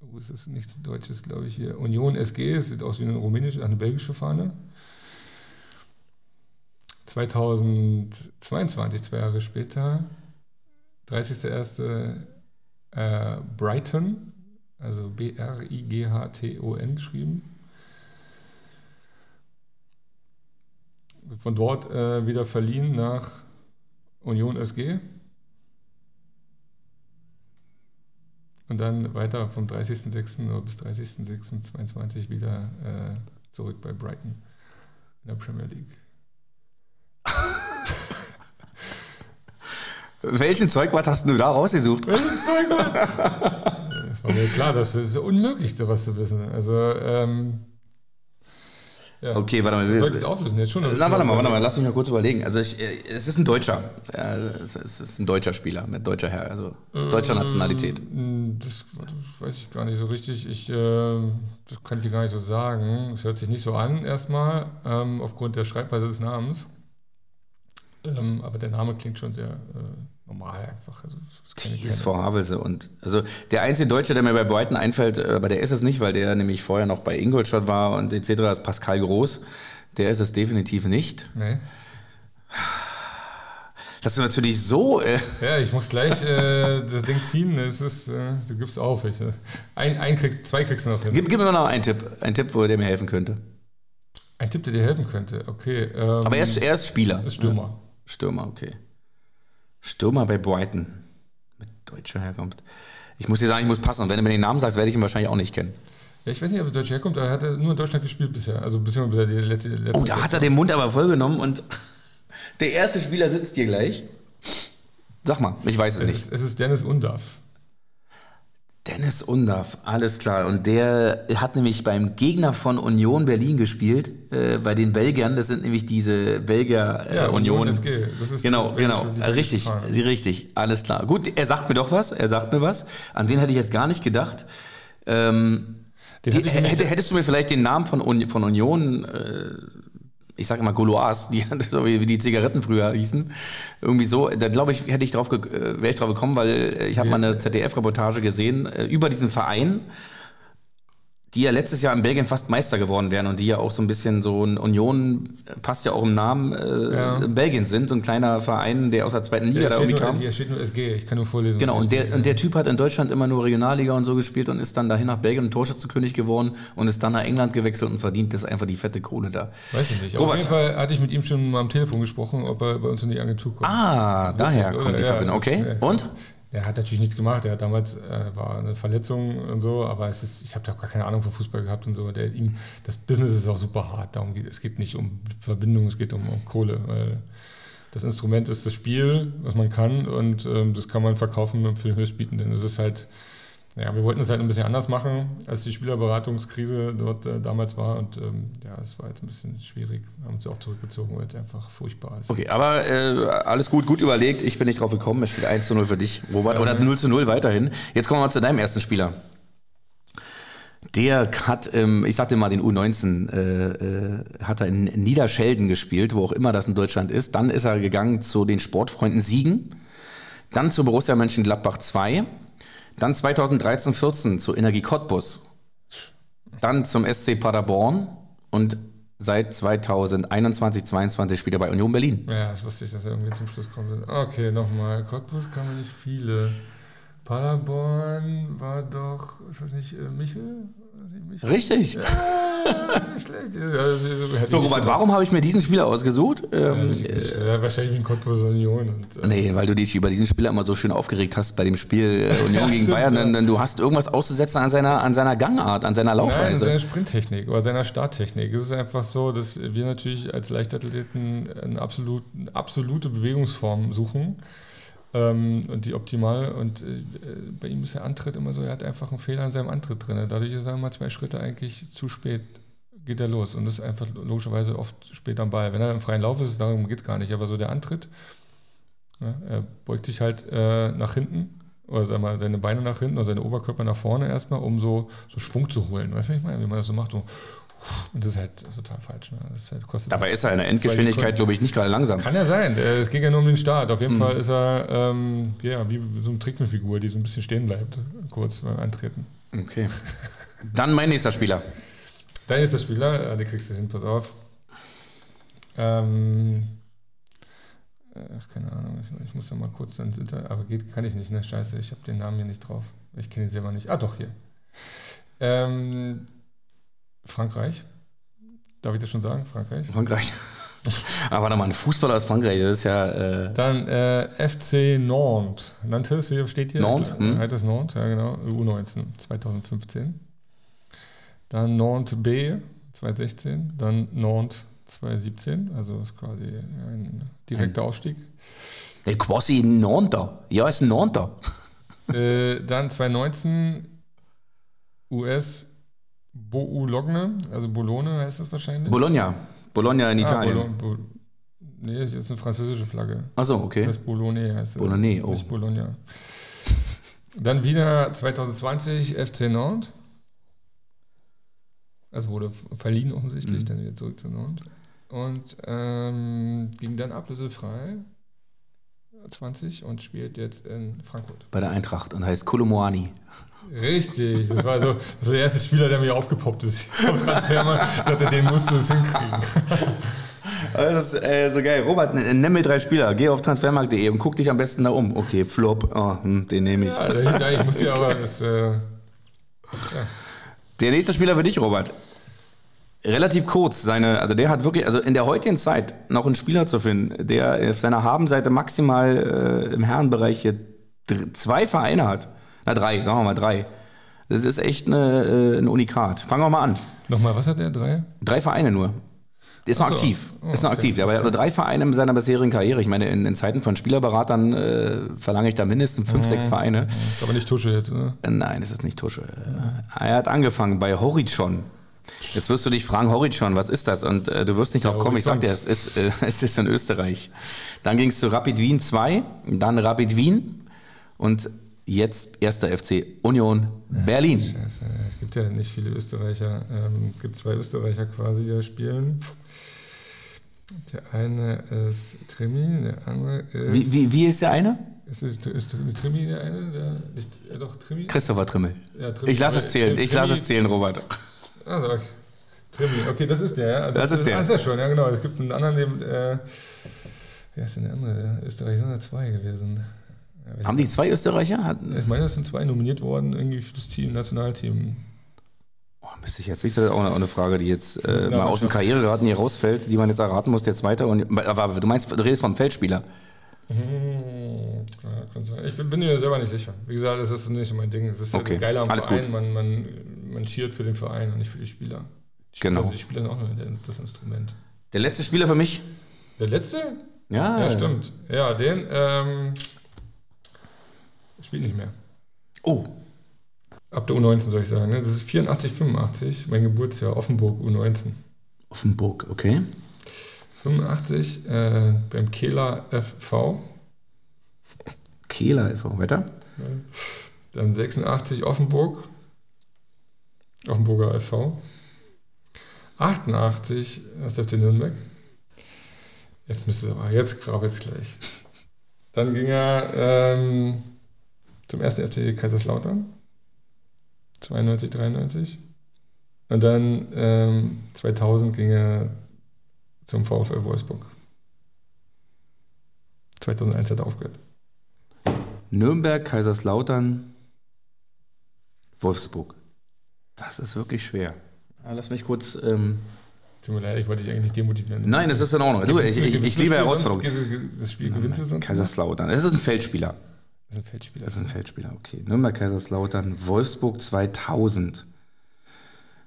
wo ist das nichts Deutsches, glaube ich hier. Union SG, es sieht aus wie eine rumänische, eine belgische Fahne. 2022, zwei Jahre später, 30.01. Äh, Brighton, also B-R-I-G-H-T-O-N geschrieben. Von dort äh, wieder verliehen nach Union SG. Und dann weiter vom 30.06. oder bis 30.06.22 wieder äh, zurück bei Brighton in der Premier League. <laughs> Welchen Zeugwart hast du da rausgesucht? Das war mir klar, das ist unmöglich, sowas zu wissen. Also, ähm, ja. Okay, warte mal. Soll ich das auflösen jetzt schon? Na, warte mal, warte mal, lass mich mal kurz überlegen. Also ich, äh, es ist ein Deutscher. Ja, es ist ein deutscher Spieler mit deutscher Herr, also deutscher Nationalität. Ähm, Das, das weiß ich gar nicht so richtig. Ich, äh, das kann ich dir gar nicht so sagen. Es hört sich nicht so an erstmal, ähm, aufgrund der Schreibweise des Namens. Ähm, aber der Name klingt schon sehr äh, normal einfach. Also, TSV Havelse und also der einzige Deutsche, der mir bei Brighton einfällt, äh, aber der ist es nicht, weil der nämlich vorher noch bei Ingolstadt war und etc. ist Pascal Groß. Der ist es definitiv nicht. Nee. Dass du natürlich so äh, Ja, ich muss gleich äh, das Ding ziehen. Es ist, äh, du gibst auf. Ich, äh, ein, ein krieg, zwei kriegst du noch hin. gib, gib mir noch einen Tipp, einen Tipp, wo der mir helfen könnte. Ein Tipp, der dir helfen könnte. Okay. Ähm, Aber er ist, er ist Spieler. ist Stürmer. Stürmer, okay. Stürmer bei Brighton. Mit deutscher Herkunft. Ich muss dir sagen, ich muss passen. Und wenn du mir den Namen sagst, werde ich ihn wahrscheinlich auch nicht kennen. Ja, ich weiß nicht, ob er Deutsch herkommt, aber er hat nur in Deutschland gespielt bisher. Also beziehungsweise die letzte, letzte Oh, da hat er den Mund aber vollgenommen und <laughs> der erste Spieler sitzt hier gleich. Sag mal, ich weiß es es nicht. ist, es ist Dennis Undaff. Dennis Undaff, alles klar. Und der hat nämlich beim Gegner von Union Berlin gespielt, äh, bei den Belgiern. Das sind nämlich diese Belgier äh, Ja, Union. SG. Das ist genau, das genau. Richtig, richtig, alles klar. Gut, er sagt mir doch was, er sagt mir was. An den hätte ich jetzt gar nicht gedacht. Ähm, die, hätte, hättest du mir vielleicht den Namen von, Uni- von Union, äh, ich sage immer Gaulois, die, <laughs> so wie die Zigaretten früher hießen, irgendwie so, da glaube ich, hätte ich drauf, äh, wäre ich drauf gekommen, weil äh, ich habe mal eine ZDF-Reportage gesehen äh, über diesen Verein. Die ja letztes Jahr in Belgien fast Meister geworden wären und die ja auch so ein bisschen so ein Union, passt ja auch im Namen, äh, ja. Belgien sind, so ein kleiner Verein, der aus der zweiten Liga da irgendwie kam. Hier steht nur SG, ich kann nur vorlesen. Genau, und der, und der Typ hat in Deutschland immer nur Regionalliga und so gespielt und ist dann dahin nach Belgien und Torschützenkönig geworden und ist dann nach England gewechselt und verdient das einfach die fette Kohle da. Weiß ich nicht. Robert. Auf jeden Fall hatte ich mit ihm schon mal am Telefon gesprochen, ob er bei uns in die Agentur kommt. Ah, daher kommt die Verbindung. Okay, und? Er hat natürlich nichts gemacht. Er hat damals äh, war eine Verletzung und so, aber es ist, ich habe da auch gar keine Ahnung von Fußball gehabt und so. Der, ihm, das Business ist auch super hart. Darum geht es geht nicht um Verbindung, es geht um, um Kohle, weil das Instrument ist das Spiel, was man kann und ähm, das kann man verkaufen für den Höchstbietenden. Das ist halt ja, wir wollten es halt ein bisschen anders machen, als die Spielerberatungskrise dort äh, damals war. Und ähm, ja, es war jetzt ein bisschen schwierig. Wir haben uns auch zurückgezogen, weil es einfach furchtbar ist. Okay, aber äh, alles gut, gut überlegt. Ich bin nicht drauf gekommen. Es spielt 1 zu 0 für dich, Robert. Ja, oder 0 zu 0 weiterhin. Jetzt kommen wir mal zu deinem ersten Spieler. Der hat, ähm, ich sagte mal, den U19 äh, äh, hat er in Niederschelden gespielt, wo auch immer das in Deutschland ist. Dann ist er gegangen zu den Sportfreunden Siegen. Dann zu Borussia Mönchengladbach 2 dann 2013, 14 zu Energie Cottbus. Dann zum SC Paderborn und seit 2021, 22 spielt er bei Union Berlin. Ja, das wusste ich, dass er irgendwie zum Schluss kommt. Okay, nochmal. Cottbus kann man nicht viele. Paderborn war doch, ist das nicht äh, Michel? Richtig. Ja, so, Robert, warum habe ich mir diesen Spieler ausgesucht? Ähm, ja, wahrscheinlich wegen Cottbus Union. Und, äh nee, weil du dich über diesen Spieler immer so schön aufgeregt hast bei dem Spiel äh, <laughs> Union gegen stimmt, Bayern. Denn, denn, du hast irgendwas auszusetzen an seiner, an seiner Gangart, an seiner Laufweise. Nein, seiner Sprinttechnik oder seiner Starttechnik. Es ist einfach so, dass wir natürlich als Leichtathleten eine, absolut, eine absolute Bewegungsform suchen. Ähm, und die optimal. Und äh, bei ihm ist der Antritt immer so, er hat einfach einen Fehler in seinem Antritt drin. Dadurch ist er immer zwei Schritte eigentlich zu spät, geht er los. Und das ist einfach logischerweise oft spät am Ball. Wenn er im freien Lauf ist, darum geht es gar nicht. Aber so der Antritt, ja, er beugt sich halt äh, nach hinten oder sag mal, seine Beine nach hinten oder seine Oberkörper nach vorne erstmal, um so, so Schwung zu holen. Weißt du, ich meine? Wie man das so macht, so und das ist halt total falsch. Ne? Halt, Dabei ist er in der Endgeschwindigkeit, glaube ich, nicht gerade langsam. Kann ja sein. Es ging ja nur um den Start. Auf jeden mhm. Fall ist er ähm, ja, wie so eine Trickfigur, die so ein bisschen stehen bleibt, kurz beim Eintreten. Okay. Dann mein nächster Spieler. Dein nächster Spieler, ja, den kriegst du hin, pass auf. Ähm, ach, keine Ahnung, ich, ich muss da mal kurz ins Internet, aber geht, kann ich nicht, ne? Scheiße, ich habe den Namen hier nicht drauf. Ich kenne ihn selber nicht. Ah, doch, hier. Ähm, Frankreich. Darf ich das schon sagen? Frankreich? Frankreich. <laughs> Aber warte mal, ein Fußballer aus Frankreich, das ist ja. Äh Dann äh, FC Nantes. Nantes steht hier. Nantes? Hm? Heißt das Nantes? Ja, genau. U19 2015. Dann Nantes B 2016. Dann Nantes 2017. Also ist quasi ein direkter Aufstieg. Ja, quasi Nantes. Ja, ist ein Nantes. Äh, dann 2019 US Bou Logne, also Bologna heißt das wahrscheinlich. Bologna. Bologna in ah, Italien. Bo, nee, das ist eine französische Flagge. Achso, okay. Das ist Bologna heißt es. Bologna, oh. Nicht Bologna. Dann wieder 2020 FC Nantes. Also wurde verliehen offensichtlich, mhm. dann wieder zurück zu Nantes. Und ähm, ging dann ablösefrei 20 und spielt jetzt in Frankfurt. Bei der Eintracht und heißt Kolomoani. Richtig, das war so das war der erste Spieler, der mir aufgepoppt ist. Auf Transfermarkt, dachte, den musst du es hinkriegen. <laughs> Das ist äh, so geil. Robert, nenn mir drei Spieler. Geh auf transfermarkt.de und guck dich am besten da um. Okay, Flop, oh, hm, den nehme ich. Ja, ich muss ja aber. Das, äh, ja. Der nächste Spieler für dich, Robert relativ kurz seine, also der hat wirklich, also in der heutigen Zeit noch einen Spieler zu finden, der auf seiner Habenseite maximal äh, im Herrenbereich hier zwei Vereine hat. Na, drei, sagen wir mal drei. Das ist echt eine, äh, ein Unikat. Fangen wir mal an. Nochmal, was hat der? Drei? Drei Vereine nur. Der ist noch so. aktiv. Oh, ist noch okay. aktiv. Aber okay. drei Vereine in seiner bisherigen Karriere. Ich meine, in, in Zeiten von Spielerberatern äh, verlange ich da mindestens fünf, mhm. sechs Vereine. Ist aber nicht Tusche jetzt, oder? Nein, es ist nicht Tusche. Mhm. Er hat angefangen bei Horizon. Jetzt wirst du dich fragen, Horizon, was ist das? Und äh, du wirst nicht ja, drauf kommen. Ich sag dir, es ist, äh, <laughs> es ist in Österreich. Dann ging es zu Rapid Wien 2, dann Rapid Wien und jetzt erster FC Union Berlin. Scheiße. Es gibt ja nicht viele Österreicher. Ähm, es gibt zwei Österreicher quasi, die da spielen. Der eine ist Tremi, der andere ist. Wie, wie, wie ist der eine? Ist, ist, ist Trimmi der eine? Der, nicht, ja doch, Trimmi? Christopher Trimmel. Ja, Trimmi. Ich lasse es zählen. Ich lasse es zählen, Robert. Also, okay. Trimmi. Okay, das ist der, ja? Das ist der. Das ist ja schon, ja genau. Es gibt einen anderen, dem, äh, wer ist denn der andere? Österreich sind ja zwei gewesen. Ja, Haben die zwei Österreicher? Hat, Ich meine, es sind zwei nominiert worden, irgendwie für das Team, Nationalteam. oh, müsste ich jetzt nicht, das ist auch eine, Frage, die jetzt äh, mal aus dem Karrieregarten hier rausfällt, die man jetzt erraten muss, der zweite. Und, aber du meinst, du redest vom Feldspieler. Hm, ja. Ich bin, bin mir selber nicht sicher. Wie gesagt, das ist nicht mein Ding. Das ist ja Okay, das Geile am alles Verein. gut. Man, man, man cheert für den Verein und nicht für die Spieler. Genau. Spieler, die Spieler sind auch nur das Instrument. Der letzte Spieler für mich? Der letzte? Ja, Ja, stimmt. Ja, den ähm, spielt nicht mehr. Oh, Ab der U19 soll ich sagen. Ne? Das ist 84, 85, mein Geburtsjahr, Offenburg U19. Offenburg, okay. 85 äh, beim Kehler FV. Kehler e.V. weiter. Dann 86 Offenburg. Offenburger FV. 88 SFC Nürnberg. Jetzt müsste es aber, jetzt krabbelt es gleich. Dann ging er ähm, zum ersten FC Kaiserslautern. 92, 93. Und dann ähm, 2000 ging er zum VfL Wolfsburg. 2001 hat er aufgehört. Nürnberg, Kaiserslautern, Wolfsburg. Das ist wirklich schwer. Ja, lass mich kurz. Ähm, Tut mir leid, ich wollte dich eigentlich nicht demotivieren. nein, das ist in Ordnung. Du, ich, ich, ich liebe Herausforderungen. Das Spiel gewinnst du sonst? Kaiserslautern. Es ist ein Feldspieler. Das ist ein Feldspieler. Das ist ein Feldspieler, okay. Nürnberg, Kaiserslautern, Wolfsburg 2000.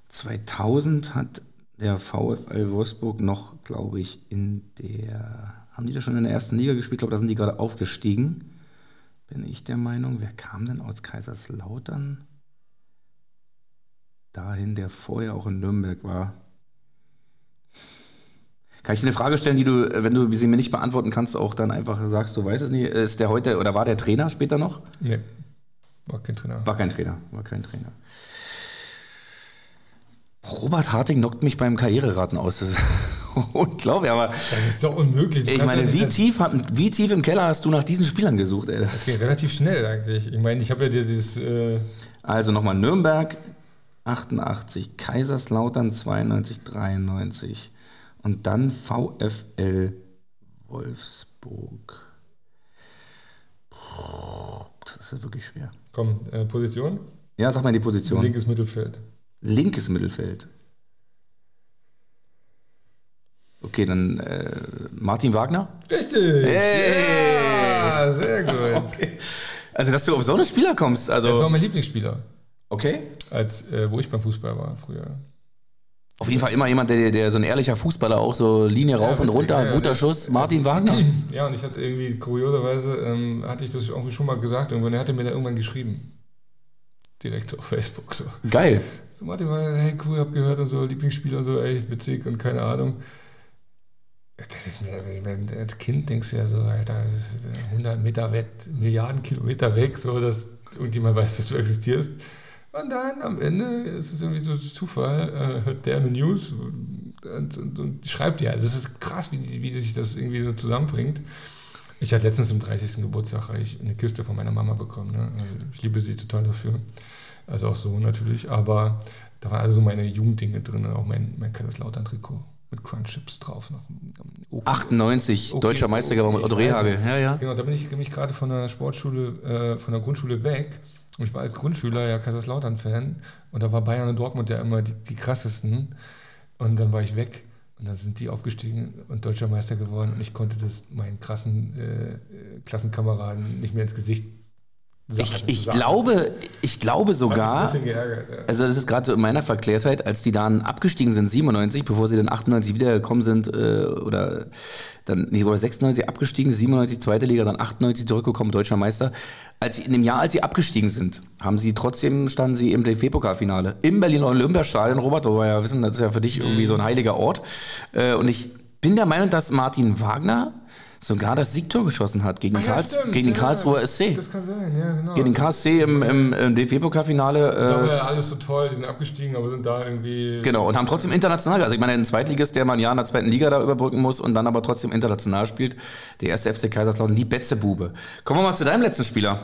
2000 hat der VfL Wolfsburg noch, glaube ich, in der. Haben die da schon in der ersten Liga gespielt? Ich glaube, da sind die gerade aufgestiegen. Bin ich der Meinung. Wer kam denn aus Kaiserslautern? Dahin, der vorher auch in Nürnberg war. Kann ich dir eine Frage stellen, die du, wenn du sie mir nicht beantworten kannst, auch dann einfach sagst, du weißt es nicht. Ist der heute oder war der Trainer später noch? Nee, war kein Trainer. War kein Trainer, war kein Trainer. Robert Harting knockt mich beim Karriereraten aus. Das ist <laughs> unglaublich, aber Das ist doch unmöglich. Du ich meine, wie tief, wie tief im Keller hast du nach diesen Spielern gesucht? Ey? Das ging relativ schnell eigentlich. Ich meine, ich habe ja dir dieses. Äh, Also nochmal Nürnberg 88, Kaiserslautern 92, 93 und dann VfL Wolfsburg. Das ist wirklich schwer. komm, äh, Position? Ja, sag mal die Position. Linkes Mittelfeld. Linkes Mittelfeld. Okay, dann äh, Martin Wagner. Richtig! Hey! Ja, sehr gut. <laughs> Also, dass du auf so eine Spieler kommst. Das war Also, mein Lieblingsspieler, okay. als äh, wo ich beim Fußball war früher. Auf jeden Fall immer jemand, der, der so ein ehrlicher Fußballer auch so Linie rauf und runter, ja, ja, guter Schuss. Martin das- Wagner. <clears throat> Ja, und ich hatte irgendwie, kurioserweise, ähm, hatte ich das irgendwie schon mal gesagt, irgendwann, er hatte mir da irgendwann geschrieben. Direkt auf Facebook so. Geil. So, Martin war, hey, cool, hab gehört und so, Lieblingsspieler und so, ey, witzig und keine Ahnung. Das ist mir, also ich meine, als Kind denkst du ja so, Alter, das ist 100 Meter weg, Milliarden Kilometer weg, so, dass irgendjemand weiß, dass du existierst. Und dann am Ende ist es irgendwie so Zufall, äh, hört der eine News und, und, und schreibt dir. Also es ist krass, wie, wie sich das irgendwie so zusammenbringt. Ich hatte letztens zum 30. Geburtstag eine Kiste von meiner Mama bekommen. Ne? Also ich liebe sie total dafür. Also auch so natürlich. Aber da waren also meine Jugenddinge drin, auch mein, mein Kaiserslautern-Trikot mit Crunchips drauf. Noch. Okay. 98, Okay. deutscher Meister geworden mit Otto. Rehagel. Ja, ja. Genau, da bin ich nämlich gerade von der Sportschule, äh, von der Grundschule weg. Ich war als Grundschüler ja Kaiserslautern-Fan. Und da war Bayern und Dortmund ja immer die, die krassesten. Und dann war ich weg. Und dann sind die aufgestiegen und deutscher Meister geworden. Und ich konnte das meinen krassen äh, äh, Klassenkameraden nicht mehr ins Gesicht Ich, ich glaube, ich glaube sogar, geärgert, ja. also das ist gerade so in meiner Verklärtheit, als die dann abgestiegen sind, 97, bevor sie dann 98 wiedergekommen sind, äh, oder dann, nee, oder 96 abgestiegen, 97 zweite Liga, dann 98 zurückgekommen, deutscher Meister. Als sie, in dem Jahr, als sie abgestiegen sind, haben sie trotzdem, standen sie im DFB-Pokalfinale. Im Berliner Olympiastadion, Robert, wo wir ja wissen, das ist ja für dich irgendwie so ein heiliger Ort. Äh, und ich bin der Meinung, dass Martin Wagner sogar das Siegtor geschossen hat gegen, ja, Karls stimmt, gegen den ja, Karlsruher das- SC. Das kann sein, ja, genau. Gegen den KSC im, im, im DFB-Pokalfinale. Da Äh, war alles so toll, die sind abgestiegen, aber sind da irgendwie. genau, und haben trotzdem international. Also ich meine, ein Zweitligist, der mal ein Jahr in der zweiten Liga da überbrücken muss und dann aber trotzdem international spielt. Der erste FC Kaiserslautern, die Betzebube. Kommen wir mal zu deinem letzten Spieler.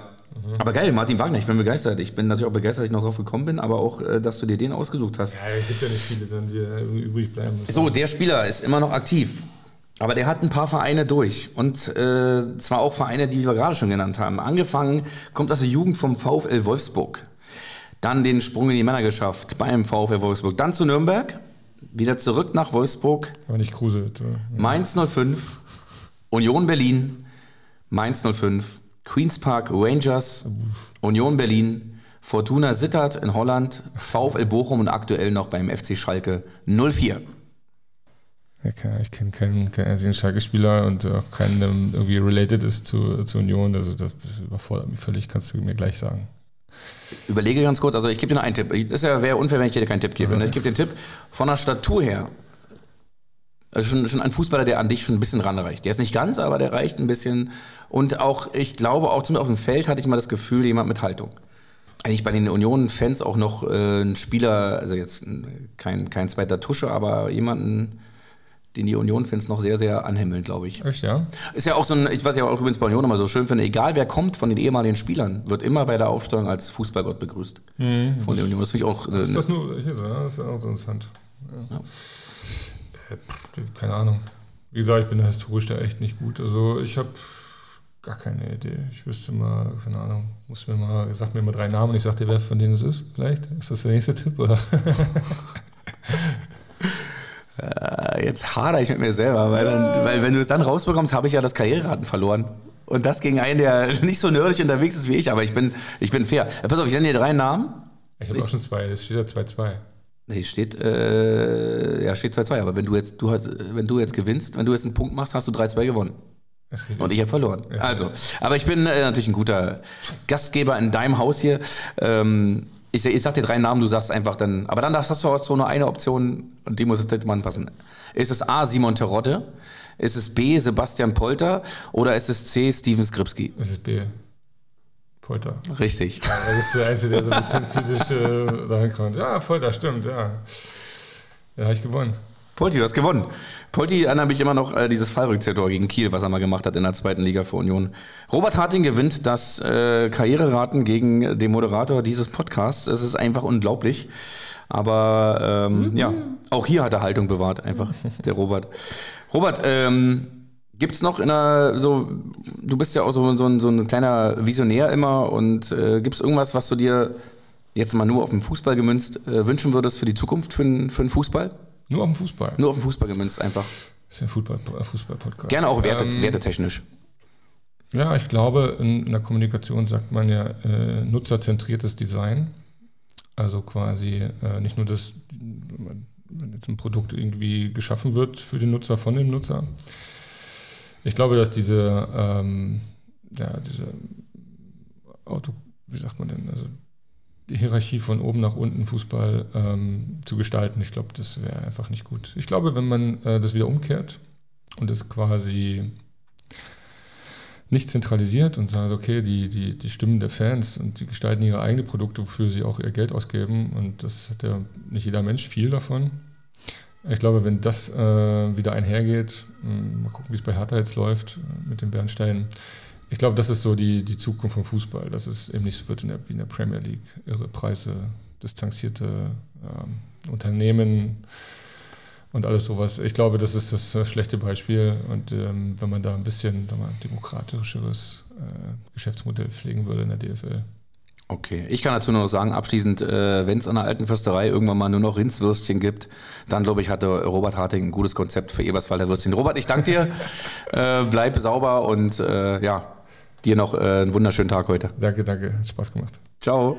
Aber geil, Martin Wagner, ich bin begeistert. Ich bin natürlich auch begeistert, dass ich noch drauf gekommen bin, aber auch, äh, dass du dir den ausgesucht hast. Ja, es gibt ja nicht viele, dann, die übrig bleiben. So, der Spieler ist immer noch aktiv. Aber der hat ein paar Vereine durch. Und äh, zwar auch Vereine, die wir gerade schon genannt haben. Angefangen kommt aus der Jugend vom VfL Wolfsburg. Dann den Sprung in die Männer geschafft beim VfL Wolfsburg. Dann zu Nürnberg. Wieder zurück nach Wolfsburg. Aber nicht Kruse. so. Mainz 05. Union Berlin. Mainz 05. Queens Park Rangers. Union Berlin. Fortuna Sittard in Holland. VfL Bochum und aktuell noch beim FC Schalke 04. Ja, ich kenne keinen, keinen einzigen Schalke-Spieler und auch keinen, der irgendwie related ist zu, zu Union. Also das, das überfordert mich völlig, kannst du mir gleich sagen. Überlege ganz kurz, also ich gebe dir nur einen Tipp. Das ja, wäre unfair, wenn ich dir keinen Tipp gebe. Ne? Ich gebe den Tipp von der Statur her. Also schon, schon ein Fußballer, der an dich schon ein bisschen ranreicht. Der ist nicht ganz, aber der reicht ein bisschen. Und auch, ich glaube, auch zumindest auf dem Feld hatte ich mal das Gefühl, jemand mit Haltung. Eigentlich bei den Union-Fans auch noch äh, ein Spieler, also jetzt ein- kein, kein zweiter Tusche, aber jemanden, den die Union-Fans noch sehr, sehr anhimmeln, glaube ich. Echt, ja? Ist ja auch so ein, ich weiß ja auch übrigens bei Union immer so schön finde, egal wer kommt von den ehemaligen Spielern, wird immer bei der Aufstellung als Fußballgott begrüßt. von der Union. Das finde ich auch. Ist Äh, das nur hier so, ja? Das ist auch so interessant. Ja. Äh, pff, Keine Ahnung. Wie gesagt, ich bin da historisch da echt nicht gut. Also ich habe gar keine Idee. Ich wüsste mal, keine Ahnung, muss mir mal, sag mir mal drei Namen und ich sag dir, wer von denen es ist. Vielleicht? Ist das der nächste Tipp? Oder? <laughs> äh, jetzt hader ich mit mir selber, weil, dann, weil wenn du es dann rausbekommst, habe ich ja das Karriereraten verloren. Und das gegen einen, der <laughs> nicht so nerdig unterwegs ist wie ich, aber ich bin, ich bin fair. Äh, pass auf, ich nenne dir drei Namen. Ich habe auch schon zwei. Es steht ja 2-2. Nee, steht, äh, ja, steht 2-2, aber wenn du jetzt, du hast, wenn du jetzt gewinnst, wenn du jetzt einen Punkt machst, hast du 3-2 gewonnen. Und ich habe verloren. Also, aber ich bin äh, natürlich ein guter Gastgeber in deinem Haus hier. Ähm, ich, ich sag dir drei Namen, du sagst einfach dann, aber dann hast du auch so nur eine Option und die muss jetzt dritte Mann passen. Ist es A. Simon Terodde? Ist es B. Sebastian Polter? Oder ist es C. Steven Skripski? Das ist B. Polter. Richtig. Ja, das ist der Einzige, der so ein bisschen physisch äh, <laughs> da hinkommt. Ja, Polter, stimmt, ja. Ja, habe ich gewonnen. Polti, du hast gewonnen. Polti erinnert mich immer noch äh, dieses Fallrückzieher-Tor gegen Kiel, was er mal gemacht hat in der zweiten Liga für Union. Robert Harting gewinnt das äh, Karriereraten gegen den Moderator dieses Podcasts. Es ist einfach unglaublich. Aber ähm, ja, auch hier hat er Haltung bewahrt, einfach <laughs> der Robert. Robert, ähm, gibt es noch in der, so, du bist ja auch so, so, ein, so ein kleiner Visionär immer und äh, gibt es irgendwas, was du dir jetzt mal nur auf den Fußball gemünzt äh, wünschen würdest für die Zukunft, für, den- für den Fußball? Nur auf dem Fußball. Nur auf den Fußball gemünzt einfach. Das ist ein Fußball- Fußball-Podcast. Gerne auch werte, Ähm, wertetechnisch. Ja, ich glaube, in, in der Kommunikation sagt man ja äh, nutzerzentriertes Design. Also quasi äh, nicht nur das, wenn jetzt ein Produkt irgendwie geschaffen wird für den Nutzer von dem Nutzer. Ich glaube, dass diese, ähm, ja, diese Auto, wie sagt man denn, also Hierarchie von oben nach unten Fußball ähm, zu gestalten, ich glaube, das wäre einfach nicht gut. Ich glaube, wenn man äh, das wieder umkehrt und es quasi nicht zentralisiert und sagt, okay, die, die, die Stimmen der Fans und die gestalten ihre eigenen Produkte, wofür sie auch ihr Geld ausgeben und das hat ja nicht jeder Mensch viel davon. Ich glaube, wenn das äh, wieder einhergeht, mh, mal gucken, wie es bei Hertha jetzt läuft äh, mit den Bernsteinen. Ich glaube, das ist so die, die Zukunft vom Fußball, dass es eben nicht so wird in der, wie in der Premier League. Irre Preise, distanzierte ähm, Unternehmen und alles sowas. Ich glaube, das ist das schlechte Beispiel. Und ähm, wenn man da ein bisschen mal, demokratischeres äh, Geschäftsmodell pflegen würde in der DFL. Okay, ich kann dazu nur noch sagen, abschließend, äh, wenn es an der alten Fürsterei irgendwann mal nur noch Rindswürstchen gibt, dann glaube ich, hatte Robert Harting ein gutes Konzept für Eberswalder Würstchen. Robert, ich danke dir, <laughs> äh, bleib sauber und äh, ja, dir noch äh, einen wunderschönen Tag heute. Danke, danke, hat Spaß gemacht. Ciao.